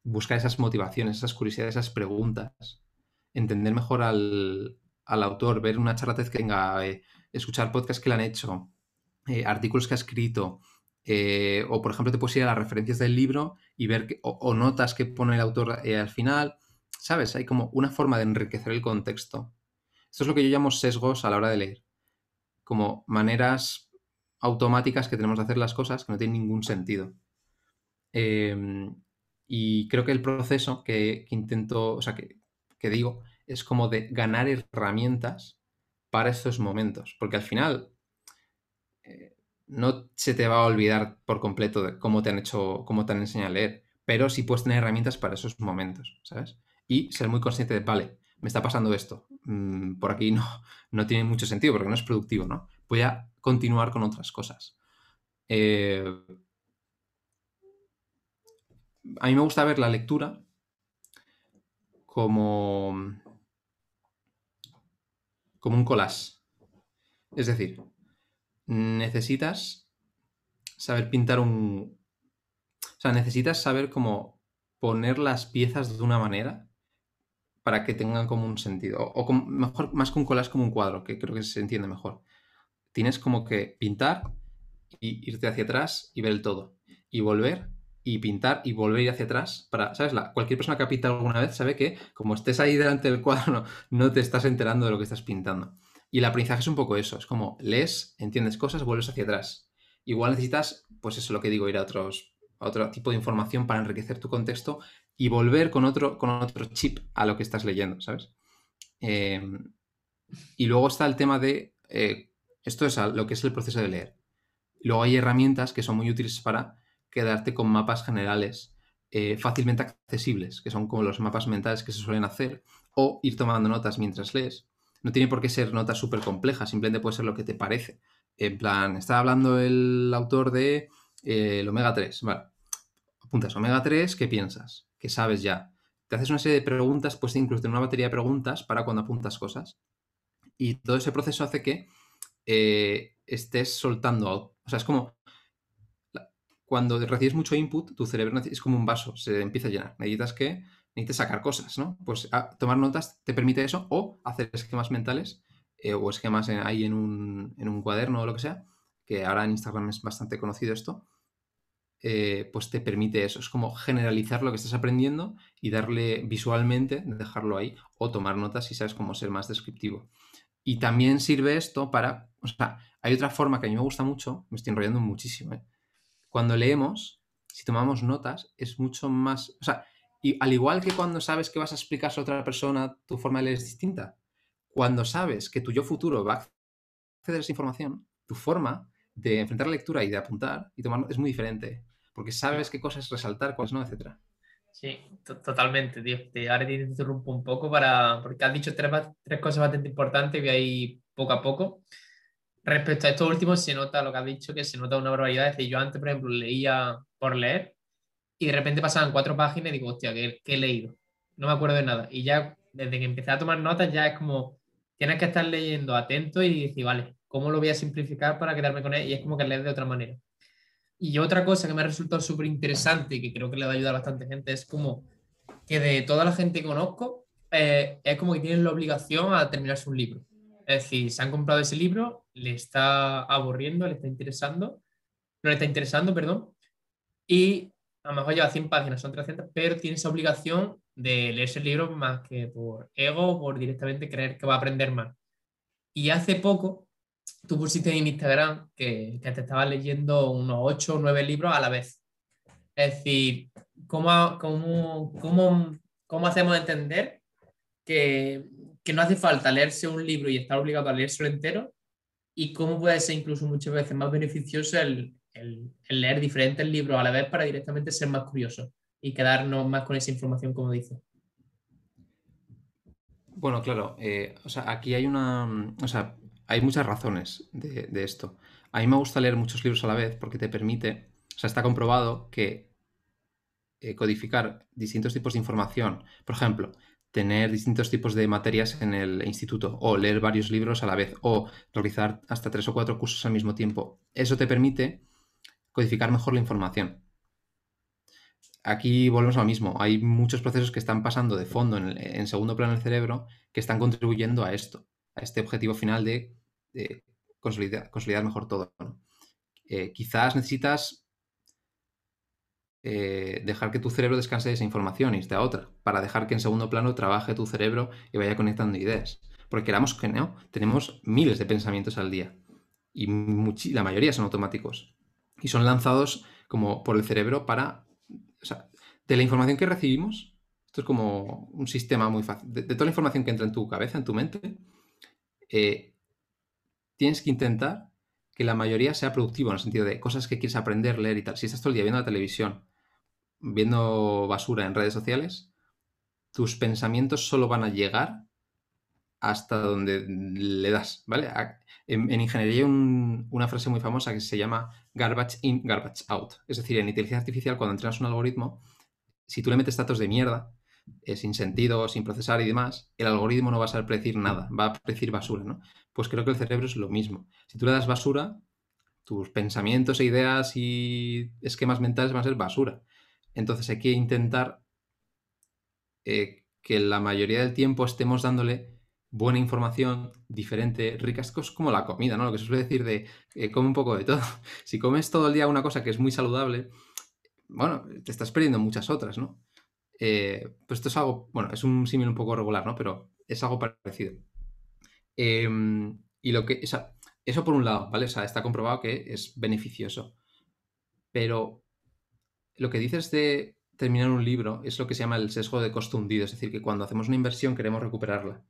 Buscar esas motivaciones, esas curiosidades, esas preguntas, entender mejor al, autor, ver una charla que tenga, eh, escuchar podcasts que le han hecho, eh, artículos que ha escrito, eh, o por ejemplo te puedes ir a las referencias del libro y ver o, notas que pone el autor al final, ¿sabes? Hay como una forma de enriquecer el contexto. Esto es lo que yo llamo sesgos a la hora de leer, como maneras automáticas que tenemos de hacer las cosas que no tienen ningún sentido. Em, y creo que el proceso que, intento, o sea, que, digo, es como de ganar herramientas para estos momentos, porque al final no se te va a olvidar por completo de cómo te han hecho, cómo te han enseñado a leer, pero sí puedes tener herramientas para esos momentos, ¿sabes? Y ser muy consciente de, vale, me está pasando esto, mm, por aquí no, no tiene mucho sentido porque no es productivo, ¿no? Voy a continuar con otras cosas. Eh, a mí me gusta ver la lectura como, como un collage. Es decir, necesitas saber pintar un... O sea, necesitas saber cómo poner las piezas de una manera para que tengan como un sentido. O, mejor, más collage, como un cuadro, que creo que se entiende mejor. Tienes como que pintar y irte hacia atrás y ver el todo. Y volver y pintar y volver hacia atrás para, ¿sabes? La, cualquier persona que ha pintado alguna vez sabe que como estés ahí delante del cuadro no te estás enterando de lo que estás pintando. Y el aprendizaje es un poco eso, es como lees, entiendes cosas, vuelves hacia atrás. Igual necesitas, pues eso es lo que digo, ir a, otros, otro tipo de información para enriquecer tu contexto y volver con otro, con otro chip a lo que estás leyendo, ¿sabes? Em, y luego está el tema de, eh, esto es lo que es el proceso de leer. Luego hay herramientas que son muy útiles para quedarte con mapas generales eh, fácilmente accesibles, que son como los mapas mentales que se suelen hacer, o ir tomando notas mientras lees no tiene por qué ser notas súper complejas, simplemente puede ser lo que te parece. En plan, está hablando el autor de eh, el omega 3. Vale. Apuntas omega 3, ¿qué piensas? ¿Qué sabes ya? Te haces una serie de preguntas, pues incluso en una batería de preguntas para cuando apuntas cosas. Y todo ese proceso hace que eh, estés soltando. O sea, es como cuando recibes mucho input, tu cerebro es como un vaso, se empieza a llenar. Necesitas que necesitas sacar cosas, ¿no? Pues ah, tomar notas te permite eso o hacer esquemas mentales eh, o esquemas ahí en un, cuaderno o lo que sea, que ahora en Instagram es bastante conocido esto, eh, pues te permite eso. Es como generalizar lo que estás aprendiendo y darle visualmente, dejarlo ahí, o tomar notas si sabes cómo ser más descriptivo. Y también sirve esto para, o sea, hay otra forma que a mí me gusta mucho, me estoy enrollando muchísimo, ¿eh? Cuando leemos, si tomamos notas, es mucho más, o sea, y al igual que cuando sabes que vas a explicar a otra persona, tu forma de leer es distinta. Cuando sabes que tu yo futuro va a acceder a esa información, tu forma de enfrentar la lectura y de apuntar y tomar es muy diferente. Porque sabes qué cosas resaltar, cuáles no, etc. Sí, totalmente, tío. ahora te interrumpo un poco para, porque has dicho tres, tres cosas bastante importantes y voy a ir poco a poco. Respecto a esto último, se nota lo que has dicho, que se nota una barbaridad. Es decir, yo antes, por ejemplo, leía por leer y de repente pasaban cuatro páginas y digo, hostia, ¿qué, he leído? No me acuerdo de nada. Y ya, desde que empecé a tomar notas, ya es como, tienes que estar leyendo atento y decir, vale, ¿cómo lo voy a simplificar para quedarme con él? Y es como que lees de otra manera. Y otra cosa que me ha resultado súper interesante y que creo que le va a ayudar a bastante gente es como que de toda la gente que conozco, eh, es como que tienen la obligación a terminarse un libro. Es decir, se han comprado ese libro, le está aburriendo, le está interesando, no le está interesando, perdón, y a lo mejor lleva 100 páginas, son 300, pero tiene esa obligación de leerse el libro más que por ego por directamente creer que va a aprender más. Y hace poco tú pusiste en Instagram que, que te estabas leyendo unos 8 o 9 libros a la vez. Es decir, ¿cómo, cómo, cómo, cómo hacemos entender que, que no hace falta leerse un libro y estar obligado a leérselo entero y cómo puede ser incluso muchas veces más beneficioso el, el, leer diferentes libros a la vez para directamente ser más curioso y quedarnos más con esa información, como dice. Bueno, claro, eh, o sea, aquí hay una, o sea, hay muchas razones de, esto. A mí me gusta leer muchos libros a la vez porque te permite, o sea, está comprobado que eh, codificar distintos tipos de información, por ejemplo, tener distintos tipos de materias en el instituto o leer varios libros a la vez o realizar hasta tres o cuatro cursos al mismo tiempo. Eso te permite codificar mejor la información. Aquí volvemos a lo mismo. Hay muchos procesos que están pasando de fondo en, segundo plano del cerebro que están contribuyendo a esto, a este objetivo final de, consolidar, mejor todo. Eh, quizás necesitas eh, dejar que tu cerebro descanse de esa información y esté a otra, para dejar que en segundo plano trabaje tu cerebro y vaya conectando ideas. Porque queramos que no, tenemos miles de pensamientos al día y la mayoría son automáticos y son lanzados como por el cerebro para, o sea, de la información que recibimos, esto es como un sistema muy fácil, de, toda la información que entra en tu cabeza, en tu mente, eh, tienes que intentar que la mayoría sea productivo en el sentido de cosas que quieres aprender, leer y tal. Si estás todo el día viendo la televisión, viendo basura en redes sociales, tus pensamientos solo van a llegar hasta donde le das, ¿vale? En, ingeniería hay una frase muy famosa que se llama garbage in, garbage out. Es decir, en inteligencia artificial, cuando entrenas un algoritmo, si tú le metes datos de mierda, eh, sin sentido, sin procesar y demás, el algoritmo no va a saber predecir nada, va a predecir basura, ¿no? Pues creo que el cerebro es lo mismo. Si tú le das basura, tus pensamientos e ideas y esquemas mentales van a ser basura. Entonces hay que intentar eh, que la mayoría del tiempo estemos dándole buena información, diferente, rica. Es como la comida, ¿no? Lo que se suele decir de eh, come un poco de todo. Si comes todo el día una cosa que es muy saludable, bueno, te estás perdiendo muchas otras, ¿no? Eh, pues esto es algo, bueno, es un símil un poco regular, ¿no? Pero es algo parecido. Em, y lo que, eso por un lado, ¿vale? O sea, está comprobado que es beneficioso. Pero lo que dices de terminar un libro es lo que se llama el sesgo de costo hundido, es decir, que cuando hacemos una inversión queremos recuperarla.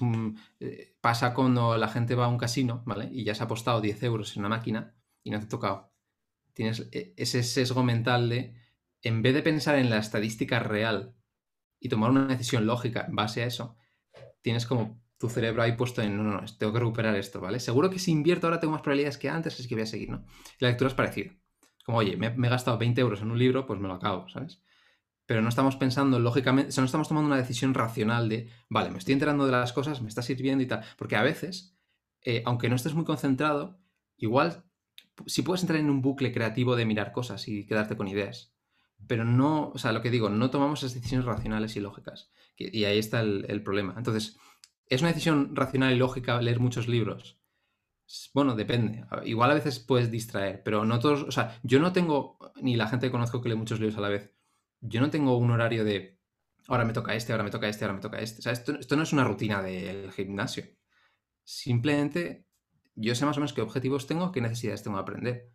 Un, eh, pasa cuando la gente va a un casino, ¿vale? Y ya se ha apostado 10 euros en una máquina y no te ha tocado. Tienes e, ese sesgo mental de, en vez de pensar en la estadística real y tomar una decisión lógica en base a eso, tienes como tu cerebro ahí puesto en, no, no, no, tengo que recuperar esto, ¿vale? Seguro que si invierto ahora tengo más probabilidades que antes, así que voy a seguir, ¿no? Y la lectura es parecida. Como, oye, me, he gastado 20 euros en un libro, pues me lo acabo, ¿sabes? Pero no estamos pensando lógicamente, o sea, no estamos tomando una decisión racional de, vale, me estoy enterando de las cosas, me está sirviendo y tal. Porque a veces, eh, aunque no estés muy concentrado, igual si puedes entrar en un bucle creativo de mirar cosas y quedarte con ideas. Pero no, o sea, lo que digo, no tomamos esas decisiones racionales y lógicas. Y ahí está el problema. Entonces, ¿Es una decisión racional y lógica leer muchos libros? Bueno, depende. Igual a veces puedes distraer, pero no todos. O sea, yo no tengo, ni la gente que conozco que lee muchos libros a la vez, yo no tengo un horario de ahora me toca este, ahora me toca este, ahora me toca este. O sea, esto, esto no es una rutina del gimnasio. Simplemente yo sé más o menos qué objetivos tengo, qué necesidades tengo de aprender.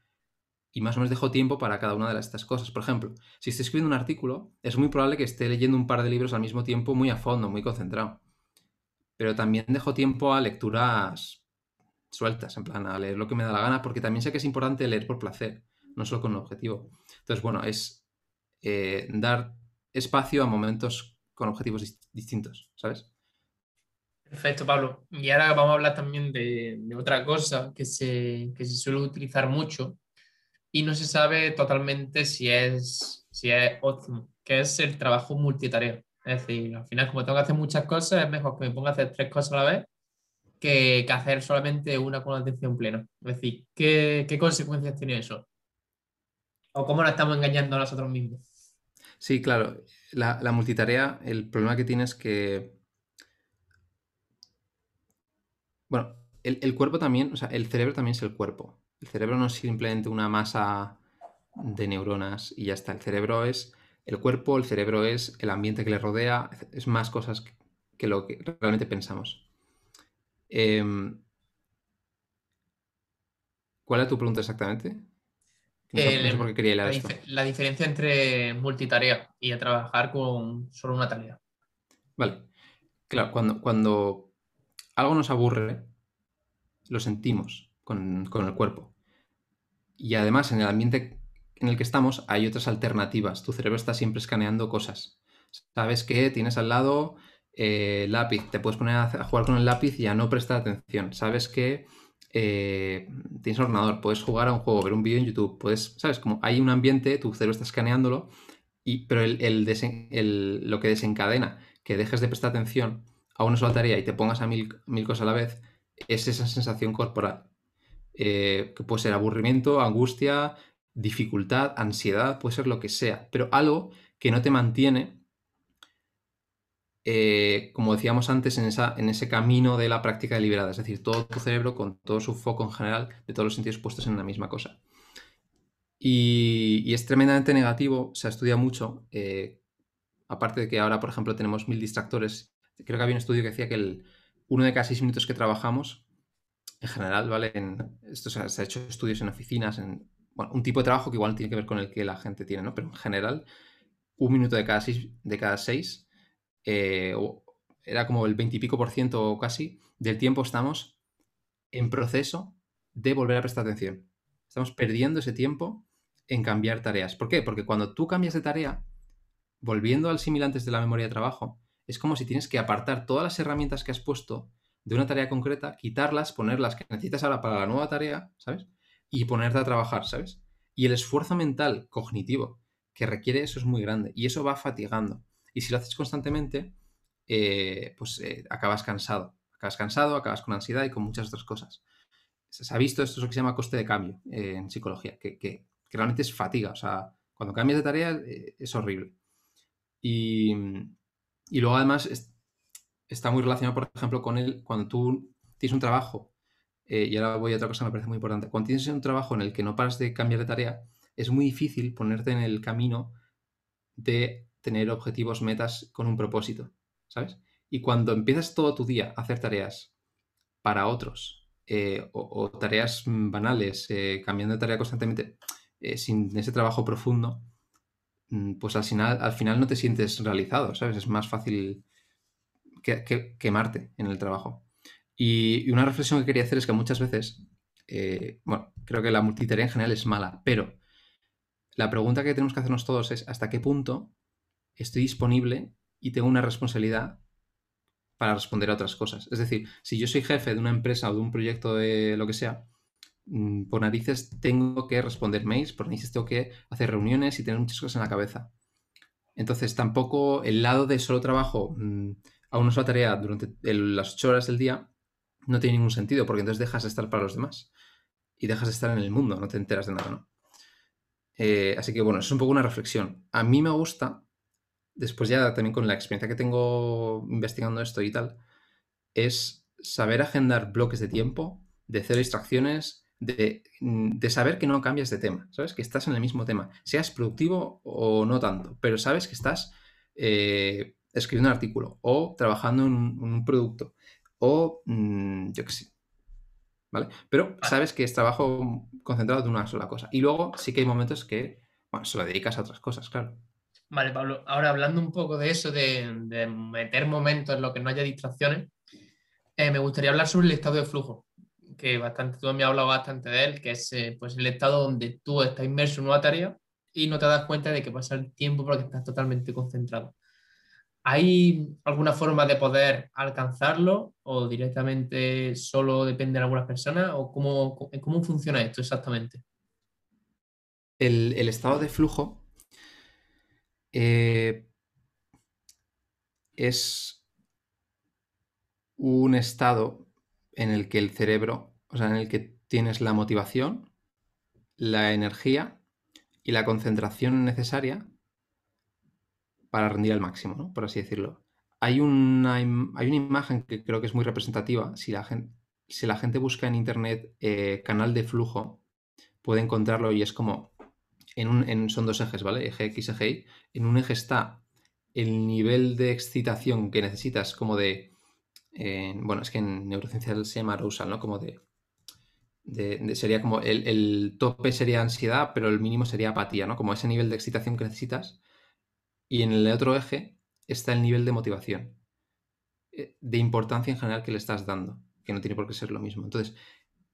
Y más o menos dejo tiempo para cada una de estas cosas. Por ejemplo, si estoy escribiendo un artículo, es muy probable que esté leyendo un par de libros al mismo tiempo, muy a fondo, muy concentrado pero también dejo tiempo a lecturas sueltas, en plan, a leer lo que me da la gana, porque también sé que es importante leer por placer, no solo con un objetivo. Entonces, bueno, es eh, dar espacio a momentos con objetivos distintos, ¿sabes? Perfecto, Pablo. Y ahora vamos a hablar también de, otra cosa que se, que se, suele utilizar mucho y no se sabe totalmente si es, si es óptimo, que es el trabajo multitarea. Es decir, al final, como tengo que hacer muchas cosas, es mejor que me ponga a hacer tres cosas a la vez que, que hacer solamente una con atención plena. Es decir, ¿qué, qué consecuencias tiene eso? ¿O cómo nos estamos engañando a nosotros mismos? Sí, claro. La, la multitarea, el problema que tiene es que Bueno, el, cuerpo también, o sea, el cerebro también es el cuerpo. El cerebro no es simplemente una masa de neuronas y ya está. El cerebro es el cuerpo, el cerebro es el ambiente que le rodea, es más cosas que, lo que realmente pensamos. Em, ¿Cuál es tu pregunta exactamente? No sé, por qué quería la, esto. la diferencia entre multitarea y trabajar con solo una tarea. Vale. Claro, cuando, cuando algo nos aburre, lo sentimos con, el cuerpo. Y además, en el ambiente en el que estamos, hay otras alternativas. Tu cerebro está siempre escaneando cosas. Sabes que tienes al lado eh, lápiz, te puedes poner a, jugar con el lápiz y a no prestar atención. Sabes que eh, tienes un ordenador, puedes jugar a un juego, ver un vídeo en YouTube, puedes, ¿sabes? Como hay un ambiente, tu cerebro está escaneándolo, y, pero el, lo que desencadena que dejes de prestar atención a una sola tarea y te pongas a mil, mil cosas a la vez, es esa sensación corporal. Eh, que puede ser aburrimiento, angustia, dificultad, ansiedad, puede ser lo que sea, pero algo que no te mantiene, eh, como decíamos antes, en, esa, en ese camino de la práctica deliberada, es decir, todo tu cerebro con todo su foco en general, de todos los sentidos puestos en la misma cosa. Y, es tremendamente negativo, se estudia mucho, eh, aparte de que ahora, por ejemplo, tenemos mil distractores creo que había un estudio que decía que el, uno de cada seis minutos que trabajamos, en general, ¿vale? Esto se ha, hecho estudios en oficinas, en bueno, un tipo de trabajo que igual tiene que ver con el que la gente tiene, ¿no? Pero en general, un minuto de cada seis, de cada seis eh, era como el veintipico por ciento casi del tiempo estamos en proceso de volver a prestar atención. Estamos perdiendo ese tiempo en cambiar tareas. ¿Por qué? Porque cuando tú cambias de tarea, volviendo al símil antes de la memoria de trabajo, es como si tienes que apartar todas las herramientas que has puesto de una tarea concreta, quitarlas, ponerlas que necesitas ahora para la nueva tarea, ¿sabes? Y ponerte a trabajar, ¿sabes? Y el esfuerzo mental cognitivo que requiere eso es muy grande y eso va fatigando. Y si lo haces constantemente, eh, pues eh, acabas cansado. Acabas cansado, acabas con ansiedad y con muchas otras cosas. Se ha visto esto es que se llama coste de cambio eh, en psicología, que, que, realmente es fatiga. O sea, cuando cambias de tarea es horrible. Y, y luego además está muy relacionado, por ejemplo, con el, cuando tú tienes un trabajo, eh, y ahora voy a otra cosa que me parece muy importante, cuando tienes un trabajo en el que no paras de cambiar de tarea, es muy difícil ponerte en el camino de tener objetivos, metas con un propósito, ¿sabes? Y cuando empiezas todo tu día a hacer tareas para otros eh, o, tareas banales, eh, cambiando de tarea constantemente, sin ese trabajo profundo, Mm, pues al final, al final no te sientes realizado, ¿sabes? Es más fácil que, quemarte en el trabajo. Y, una reflexión que quería hacer es que muchas veces, eh, bueno, creo que la multitarea en general es mala, pero la pregunta que tenemos que hacernos todos es hasta qué punto estoy disponible y tengo una responsabilidad para responder a otras cosas. Es decir, si yo soy jefe de una empresa o de un proyecto de lo que sea, Mm, por narices tengo que responder mails, por narices tengo que hacer reuniones y tener muchas cosas en la cabeza. Entonces, tampoco el lado de solo trabajo mm, a una sola tarea durante las ocho horas del día no tiene ningún sentido, porque entonces dejas de estar para los demás y dejas de estar en el mundo, no te enteras de nada, ¿no? Eh, así que bueno, es un poco una reflexión. A mí me gusta, después ya también con la experiencia que tengo investigando esto y tal, es saber agendar bloques de tiempo, de cero distracciones, Mm, de, saber que no cambias de tema, ¿sabes? Que estás en el mismo tema, seas productivo o no tanto, pero sabes que estás eh, escribiendo un artículo o trabajando en un, producto o mm, yo qué sé, ¿vale? Pero sabes que es trabajo concentrado de una sola cosa. Y luego sí que hay momentos que, bueno, se lo dedicas a otras cosas, claro. Vale, Pablo, ahora hablando un poco de eso, de, meter momentos en lo que no haya distracciones, eh, me gustaría hablar sobre el estado de flujo que bastante, tú me has hablado bastante de él, que es eh, pues el estado donde tú estás inmerso en una tarea y no te das cuenta de que pasa el tiempo porque estás totalmente concentrado. ¿Hay alguna forma de poder alcanzarlo o directamente solo depende de algunas personas o cómo, cómo funciona esto exactamente? El, estado de flujo eh, es un estado en el que el cerebro, o sea, en el que tienes la motivación, la energía y la concentración necesaria para rendir al máximo, ¿no? por así decirlo. Hay una, hay una imagen que creo que es muy representativa. Si la gente, busca en internet eh, canal de flujo, puede encontrarlo y es como, en un, son dos ejes, ¿vale? Eje X, eje Y. En un eje está el nivel de excitación que necesitas, como de, bueno, es que en neurociencia se llama arousal, ¿no? Como de, sería como, el, el, tope sería ansiedad, pero el mínimo sería apatía, ¿no? Como ese nivel de excitación que necesitas y en el otro eje está el nivel de motivación, eh, de importancia en general que le estás dando, que no tiene por qué ser lo mismo. Entonces,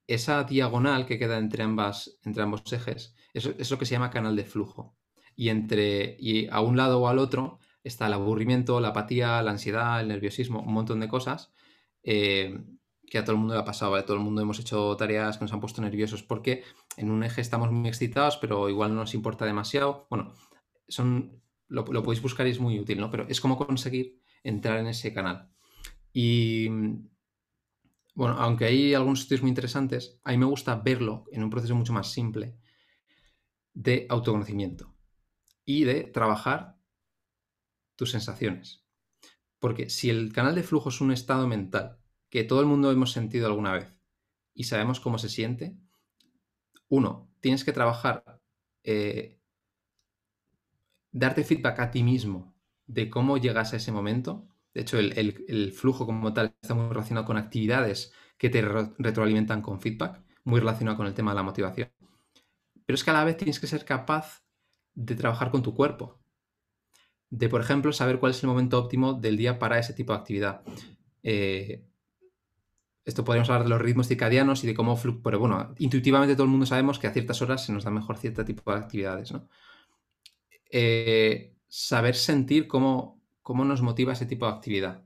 esa diagonal que queda entre, ambas, entre ambos ejes es, lo que se llama canal de flujo. Y, entre, y a un lado o al otro está el aburrimiento, la apatía, la ansiedad, el nerviosismo, un montón de cosas eh, que a todo el mundo le ha pasado. A todo el mundo hemos hecho tareas que nos han puesto nerviosos porque en un eje estamos muy excitados, pero igual no nos importa demasiado. Bueno, son lo, podéis buscar y es muy útil, ¿no? Pero es como conseguir entrar en ese canal. Y bueno, aunque hay algunos estudios muy interesantes, a mí me gusta verlo en un proceso mucho más simple de autoconocimiento y de trabajar tus sensaciones. Porque si el canal de flujo es un estado mental que todo el mundo hemos sentido alguna vez y sabemos cómo se siente, uno, tienes que trabajar eh, darte feedback a ti mismo de cómo llegas a ese momento. De hecho, el, flujo como tal está muy relacionado con actividades que te retroalimentan con feedback, muy relacionado con el tema de la motivación. Pero es que a la vez tienes que ser capaz de trabajar con tu cuerpo. De, por ejemplo, saber cuál es el momento óptimo del día para ese tipo de actividad. Eh, esto podríamos hablar de los ritmos circadianos y de cómo... Pero bueno, intuitivamente todo el mundo sabemos que a ciertas horas se nos da mejor cierto tipo de actividades, ¿no? Eh, saber sentir cómo, cómo, nos motiva ese tipo de actividad.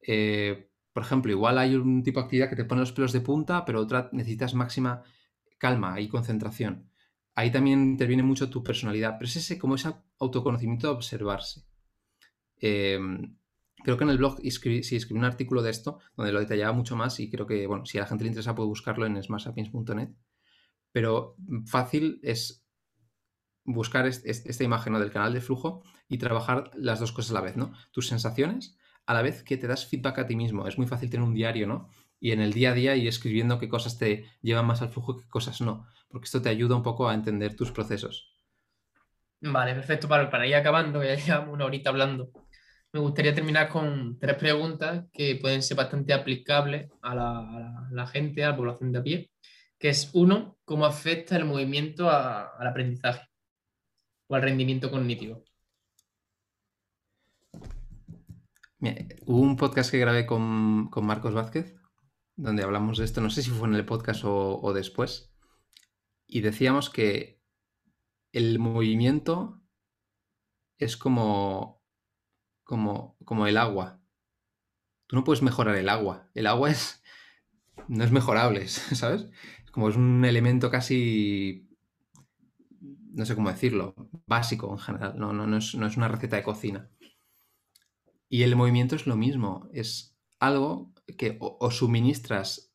Eh, por ejemplo, igual hay un tipo de actividad que te pone los pelos de punta, pero otra necesitas máxima calma y concentración. Ahí también interviene mucho tu personalidad, pero es ese, como ese autoconocimiento de observarse. Eh, creo que en el blog escribí, sí, escribí un artículo de esto donde lo detallaba mucho más y creo que, bueno, si a la gente le interesa puede buscarlo en smartsapiens.net. Pero fácil es buscar esta imagen del canal de flujo y trabajar las dos cosas a la vez, ¿no? Tus sensaciones a la vez que te das feedback a ti mismo. Es muy fácil tener un diario, ¿no? Y en el día a día ir escribiendo qué cosas te llevan más al flujo y qué cosas no, porque esto te ayuda un poco a entender tus procesos. Vale, perfecto. Para, para ir acabando, ya llevamos una horita hablando, me gustaría terminar con tres preguntas que pueden ser bastante aplicables a la, gente, a la población de a pie, que es uno, ¿cómo afecta el movimiento al aprendizaje? O al rendimiento cognitivo. hubo un podcast que grabé con, Marcos Vázquez, donde hablamos de esto, no sé si fue en el podcast o, después, y decíamos que el movimiento es como, como, como el agua. Tú no puedes mejorar el agua. El agua es, no es mejorable, ¿sabes? Como es un elemento casi no sé cómo decirlo, básico en general, no, no, es, una receta de cocina. Y el movimiento es lo mismo, es algo que o, suministras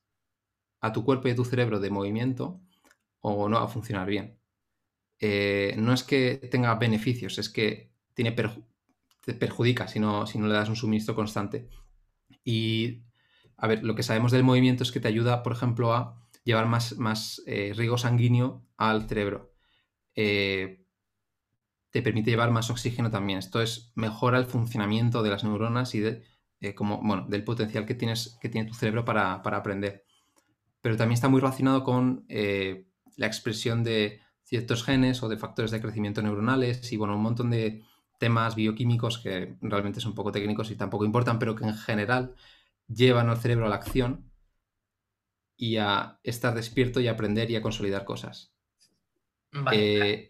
a tu cuerpo y a tu cerebro de movimiento o no va a funcionar bien. Eh, no es que tenga beneficios, es que tiene te perjudica si no, si no le das un suministro constante. Y, a ver, lo que sabemos del movimiento es que te ayuda, por ejemplo, a llevar más, más eh, riego sanguíneo al cerebro. Eh, te permite llevar más oxígeno también. Esto es, mejora el funcionamiento de las neuronas y de, eh, como, bueno, del potencial que, tienes, que tiene tu cerebro para, aprender. Pero también está muy relacionado con eh, la expresión de ciertos genes o de factores de crecimiento neuronales y bueno, un montón de temas bioquímicos que realmente son poco técnicos y tampoco importan, pero que en general llevan al cerebro a la acción y a estar despierto y aprender y a consolidar cosas. Vale. Eh,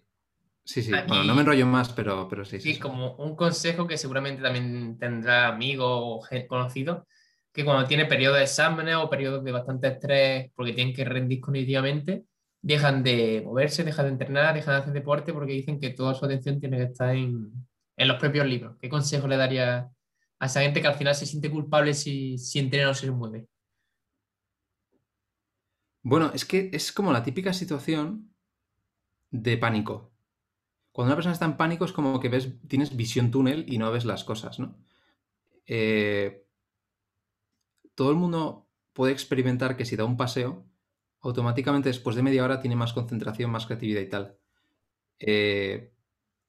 Sí, sí, Aquí- bueno, no me enrollo más, pero, pero sí, sí. Sí, como un consejo que seguramente también tendrá amigos o conocidos, que cuando tiene periodos de exámenes o periodos de bastante estrés porque tienen que rendir cognitivamente, dejan de moverse, dejan de entrenar, dejan de hacer deporte porque dicen que toda su atención tiene que estar en, en los propios libros. ¿Qué consejo le daría a esa gente que al final se siente culpable si, si entrena o se mueve? Bueno, es que es como la típica situación de pánico. Cuando una persona está en pánico es como que ves, tienes visión túnel y no ves las cosas, ¿no? Eh, todo el mundo puede experimentar que si da un paseo, automáticamente después de media hora tiene más concentración, más creatividad y tal. Eh,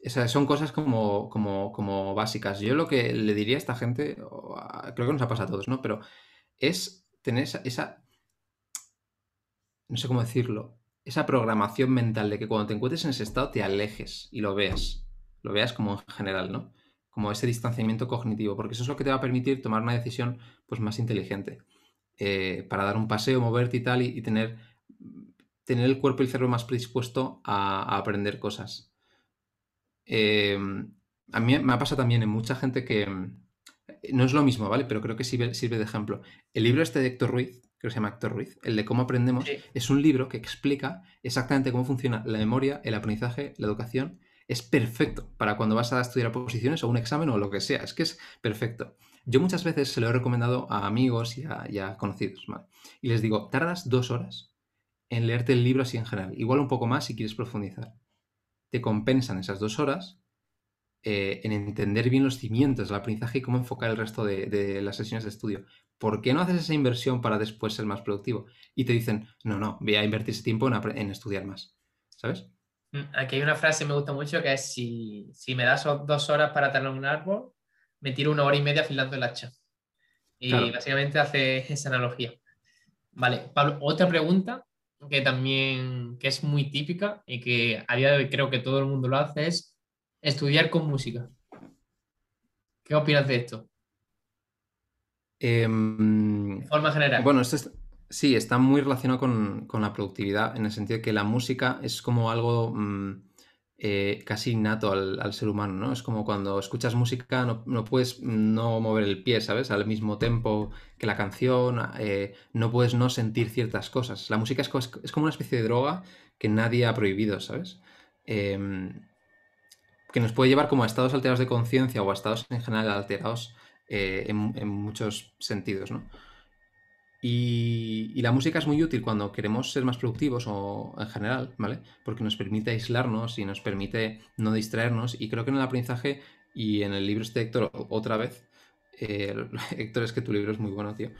esas son cosas como, como, como básicas. Yo lo que le diría a esta gente, creo que nos ha pasado a todos, ¿no? Pero es tener esa, esa- no sé cómo decirlo, esa programación mental de que cuando te encuentres en ese estado te alejes y lo veas. Lo veas como en general, ¿no? Como ese distanciamiento cognitivo, porque eso es lo que te va a permitir tomar una decisión pues, más inteligente. Eh, para dar un paseo, moverte y tal, y, tener, tener el cuerpo y el cerebro más predispuesto a, aprender cosas. Eh, a mí me ha pasado también en mucha gente que mm, no es lo mismo, ¿vale? Pero creo que sirve, sirve de ejemplo. El libro este de Héctor Ruiz, creo que se llama Héctor Ruiz, el de cómo aprendemos, Sí. es un libro que explica exactamente cómo funciona la memoria, el aprendizaje, la educación. Es perfecto para cuando vas a estudiar oposiciones o un examen o lo que sea. Es que es perfecto. Yo muchas veces se lo he recomendado a amigos y a, y a conocidos, ¿vale? Y les digo, tardas dos horas en leerte el libro así en general. Igual un poco más si quieres profundizar. Te compensan esas dos horas eh, en entender bien los cimientos del aprendizaje y cómo enfocar el resto de, de las sesiones de estudio. ¿Por qué no haces esa inversión para después ser más productivo? Y te dicen, no, no, voy a invertir ese tiempo en, estudiar más. ¿Sabes? Mm, Aquí hay una frase que me gusta mucho que es si, si me das dos horas para talar un árbol, me tiro una hora y media afilando el hacha. Y Claro. básicamente hace esa analogía. Vale, Pablo, otra pregunta que también que es muy típica y que a día de hoy creo que todo el mundo lo hace es estudiar con música. ¿Qué opinas de esto? De forma general. Bueno, esto es- sí, está muy relacionado con, con la productividad, en el sentido de que la música es como algo mm, eh, casi innato al, al ser humano, ¿no? Es como cuando escuchas música no, no puedes no mover el pie, ¿sabes? Al mismo tempo que la canción, eh, no puedes no sentir ciertas cosas. La música es, es como una especie de droga que nadie ha prohibido, ¿sabes? Em, que nos puede llevar como a estados alterados de conciencia o a estados en general alterados eh, en, en muchos sentidos, ¿no? Y, la música es muy útil cuando queremos ser más productivos o en general, ¿vale? Porque nos permite aislarnos y nos permite no distraernos. Y creo que en el aprendizaje y en el libro este de Héctor, otra vez, eh, Héctor, es que tu libro es muy bueno, tío.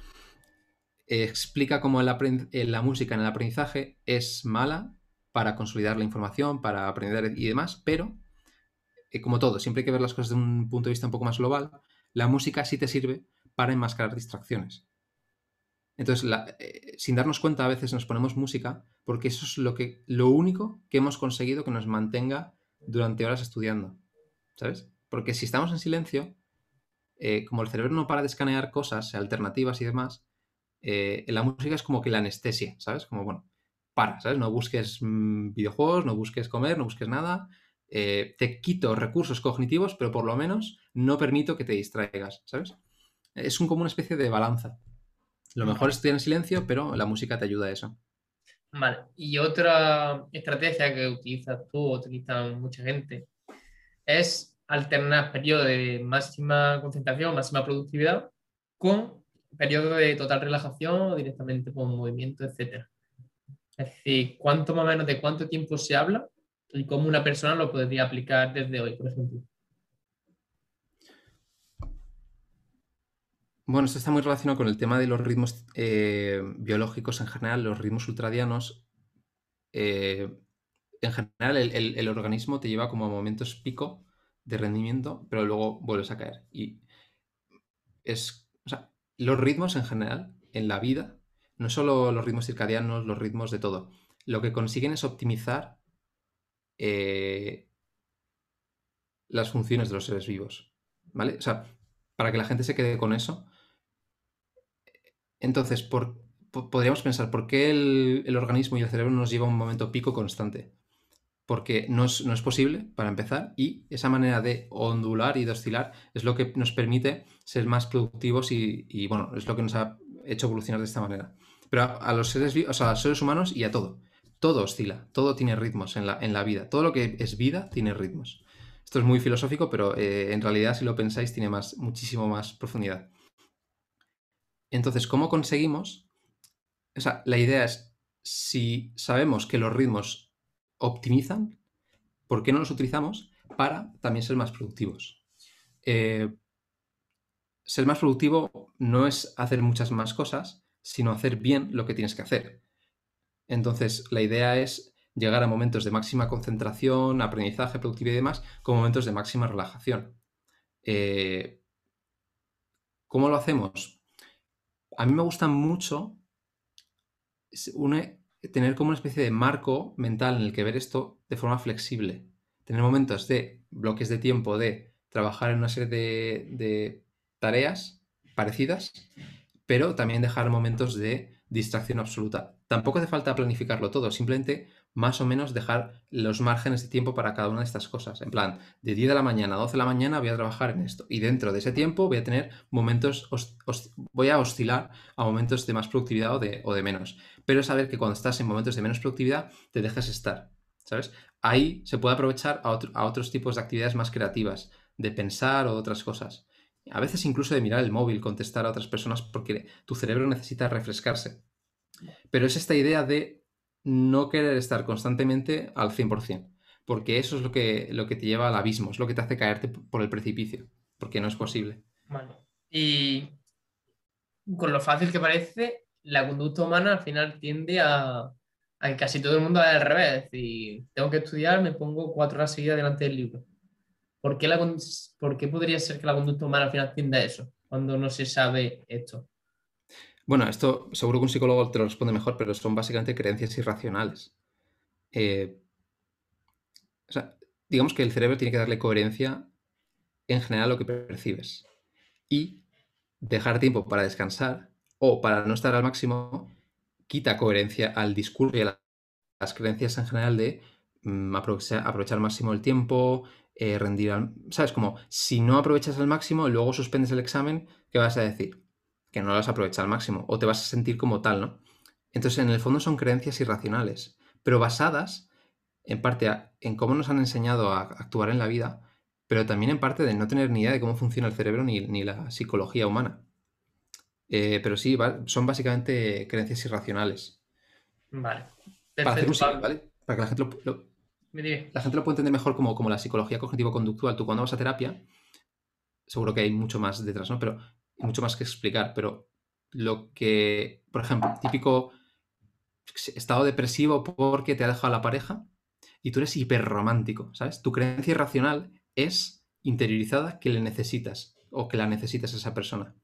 explica cómo el eh, la música en el aprendizaje es mala para consolidar la información, para aprender y demás, pero eh, como todo, siempre hay que ver las cosas de un punto de vista un poco más global, la música sí te sirve para enmascarar distracciones. Entonces, la- eh, sin darnos cuenta, a veces nos ponemos música porque eso es lo, que, lo único que hemos conseguido que nos mantenga durante horas estudiando. ¿Sabes? Porque si estamos en silencio, eh, como el cerebro no para de escanear cosas, alternativas y demás, eh, la música es como que la anestesia, ¿sabes? Como, bueno, para, ¿sabes? No busques mm, videojuegos, no busques comer, no busques nada. Eh, te quito recursos cognitivos, pero por lo menos no permito que te distraigas, ¿sabes? Es un, como una especie de balanza. Lo mejor es estudiar en silencio, pero la música te ayuda a eso. Vale. Y otra estrategia que utilizas tú, o utiliza mucha gente, es alternar periodos de máxima concentración, máxima productividad, con periodos de total relajación o directamente con movimiento, etc. Es decir, cuánto más o menos de cuánto tiempo se habla y cómo una persona lo podría aplicar desde hoy, por ejemplo. Bueno, esto está muy relacionado con el tema de los ritmos eh, biológicos en general, los ritmos ultradianos. eh, en general, el, el- el organismo te lleva como a momentos pico de rendimiento, pero luego vuelves a caer. Y es, o sea, los ritmos en general, en la vida, no solo los ritmos circadianos, los ritmos de todo, lo que consiguen es optimizar eh, las funciones de los seres vivos. ¿Vale? O sea, para que la gente se quede con eso. Entonces, podríamos pensar, ¿por qué el, organismo y el cerebro nos lleva a un momento pico constante? porque no es, posible, para empezar, y esa manera de ondular y de oscilar es lo que nos permite ser más productivos y, bueno, es lo que nos ha hecho evolucionar de esta manera. Pero a, los seres, o sea, a los seres humanos y a todo. Todo oscila, todo tiene ritmos en la, en la vida. Todo lo que es vida tiene ritmos. Esto es muy filosófico, pero eh, en realidad, si lo pensáis, tiene más, muchísimo más profundidad. Entonces, ¿cómo conseguimos? O sea, la idea es, si sabemos que los ritmos optimizan, ¿por qué no los utilizamos para también ser más productivos? Eh, ser más productivo no es hacer muchas más cosas, sino hacer bien lo que tienes que hacer. Entonces, la idea es llegar a momentos de máxima concentración, aprendizaje, productividad y demás, con momentos de máxima relajación. Eh, ¿Cómo lo hacemos? A mí me gusta mucho tener como una especie de marco mental en el que ver esto de forma flexible. Tener momentos de bloques de tiempo de trabajar en una serie de tareas parecidas, pero también dejar momentos de distracción absoluta. Tampoco hace falta planificarlo todo, simplemente más o menos dejar los márgenes de tiempo para cada una de estas cosas. En plan, de 10 de la mañana a 12 de la mañana voy a trabajar en esto. Y dentro de ese tiempo voy a tener momentos, voy a oscilar a momentos de más productividad o de, menos. Pero saber que cuando estás en momentos de menos productividad, te dejes estar. ¿Sabes? Ahí se puede aprovechar a, a otros tipos de actividades más creativas, de pensar o otras cosas. A veces incluso de mirar el móvil, contestar a otras personas porque tu cerebro necesita refrescarse. Pero es esta idea de no querer estar constantemente al 100%, porque eso es lo que, lo que te lleva al abismo, es lo que te hace caerte por el precipicio, porque no es posible. Vale. Y con lo fácil que parece, la conducta humana al final tiende a, a que casi todo el mundo haga al revés. Y tengo que estudiar, me pongo cuatro horas seguidas delante del libro. ¿Por qué, la, ¿Por qué podría ser que la conducta humana al final tiende a eso, cuando no se sabe esto? Bueno, esto seguro que un psicólogo te lo responde mejor, pero son básicamente creencias irracionales. Eh, o sea, digamos que el cerebro tiene que darle coherencia en general a lo que percibes. Y dejar tiempo para descansar o para no estar al máximo quita coherencia al discurso y a las creencias en general de mm, aprovechar, al máximo el tiempo, eh, rendir al... ¿Sabes? Como si no aprovechas al máximo y luego suspendes el examen, ¿qué vas a decir? Que no lo vas a aprovechar al máximo o te vas a sentir como tal, ¿no? Entonces, en el fondo son creencias irracionales, pero basadas en parte en cómo nos han enseñado a actuar en la vida, pero también en parte de no tener ni idea de cómo funciona el cerebro ni, la psicología humana. Eh, pero sí, son básicamente creencias irracionales. Vale. Para hacer un ¿vale? Para que la gente lo, la gente lo pueda entender mejor como, como la psicología cognitivo-conductual. Tú cuando vas a terapia, seguro que hay mucho más detrás, ¿no? Pero mucho más que explicar, pero lo que, por ejemplo, típico estado depresivo porque te ha dejado la pareja y tú eres hiperromántico, ¿sabes? Tu creencia irracional es interiorizada que le necesitas o que la necesitas a esa persona.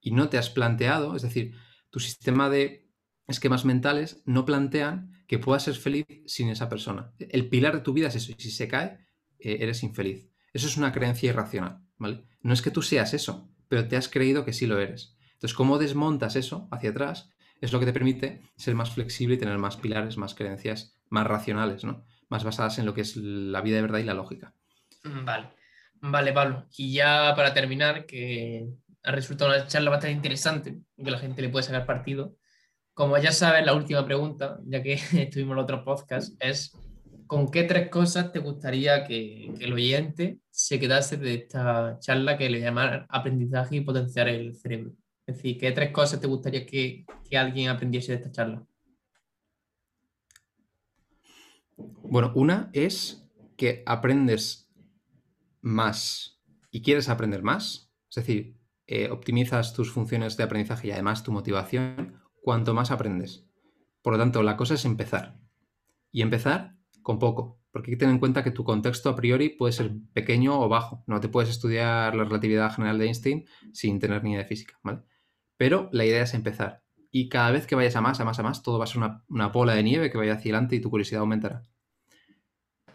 Y no te has planteado, es decir, tu sistema de esquemas mentales no plantean que puedas ser feliz sin esa persona. El pilar de tu vida es eso, y si se cae, eh, eres infeliz. Eso es una creencia irracional, ¿vale? No es que tú seas eso, pero te has creído que sí lo eres. Entonces, cómo desmontas eso hacia atrás es lo que te permite ser más flexible y tener más pilares, más creencias, más racionales, ¿no? Más basadas en lo que es la vida de verdad y la lógica. Mm, vale, vale, Pablo. Y ya para terminar, que ha resultado una charla bastante interesante, que la gente le puede sacar partido. Como ya sabes, la última pregunta, ya que estuvimos en otro podcast, es ¿con qué tres cosas te gustaría que, el oyente se quedase de esta charla que le llaman aprendizaje y potenciar el cerebro? Es decir, ¿qué tres cosas te gustaría que, alguien aprendiese de esta charla? Bueno, una es que aprendes más y quieres aprender más, es decir, eh, optimizas tus funciones de aprendizaje y además tu motivación cuanto más aprendes. Por lo tanto, la cosa es empezar. Y empezar con poco, porque hay que tener en cuenta que tu contexto a priori puede ser pequeño o bajo. No te puedes estudiar la relatividad general de Einstein sin tener ni idea de física. Pero la idea es empezar. Y cada vez que vayas a más, a más, a más, todo va a ser una, bola de nieve que vaya hacia adelante y tu curiosidad aumentará.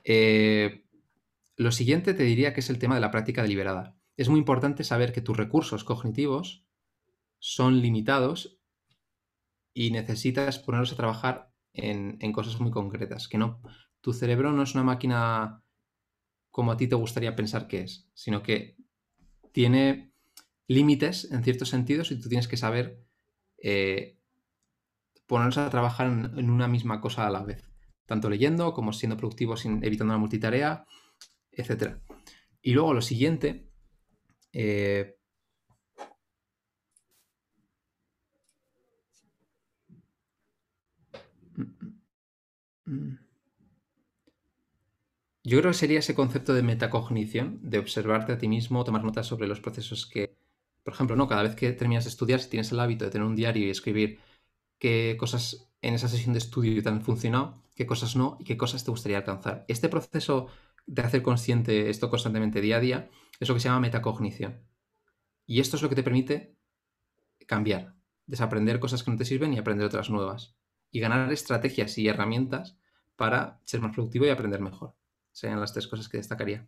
Eh, lo siguiente te diría que es el tema de la práctica deliberada. Es muy importante saber que tus recursos cognitivos son limitados y necesitas ponerlos a trabajar en, en, cosas muy concretas, que no, tu cerebro no es una máquina como a ti te gustaría pensar que es, sino que tiene límites en ciertos sentidos y tú tienes que saber eh, ponerse a trabajar en, una misma cosa a la vez, tanto leyendo como siendo productivo sin evitando la multitarea, etc. Y luego lo siguiente, eh, yo creo que sería ese concepto de metacognición, de observarte a ti mismo, tomar notas sobre los procesos que, por ejemplo, no, cada vez que terminas de estudiar, si tienes el hábito de tener un diario y escribir qué cosas en esa sesión de estudio te han funcionado, qué cosas no y qué cosas te gustaría alcanzar. Este proceso de hacer consciente esto constantemente día a día es lo que se llama metacognición. Y esto es lo que te permite cambiar, desaprender cosas que no te sirven y aprender otras nuevas. Y ganar estrategias y herramientas para ser más productivo y aprender mejor. Serían las tres cosas que destacaría.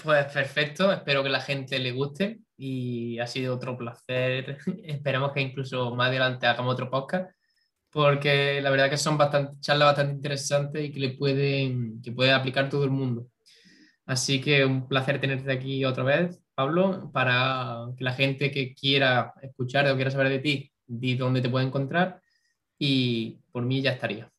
Pues perfecto, espero que la gente le guste y ha sido otro placer. Esperamos que incluso más adelante hagamos otro podcast porque la verdad que son bastante, charlas bastante interesantes y que le pueden, que puede aplicar todo el mundo. Así que un placer tenerte aquí otra vez, Pablo, para que la gente que quiera escuchar o quiera saber de ti, di dónde te puede encontrar y por mí ya estaría.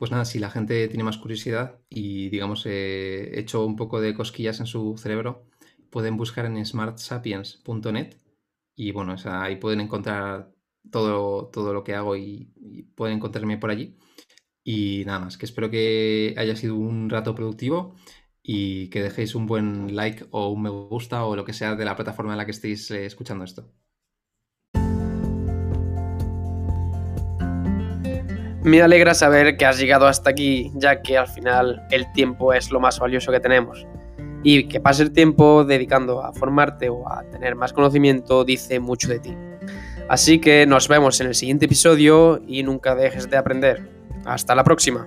Pues nada, si la gente tiene más curiosidad y digamos he hecho un poco de cosquillas en su cerebro, pueden buscar en smartsapiens.net y bueno, ahí pueden encontrar todo, todo lo que hago y, y, pueden encontrarme por allí. Y nada más, que espero que haya sido un rato productivo y que dejéis un buen like o un me gusta o lo que sea de la plataforma en la que estéis eh, escuchando esto. Me alegra saber que has llegado hasta aquí, ya que al final el tiempo es lo más valioso que tenemos. Y que pase el tiempo dedicando a formarte o a tener más conocimiento dice mucho de ti. Así que nos vemos en el siguiente episodio y nunca dejes de aprender. Hasta la próxima.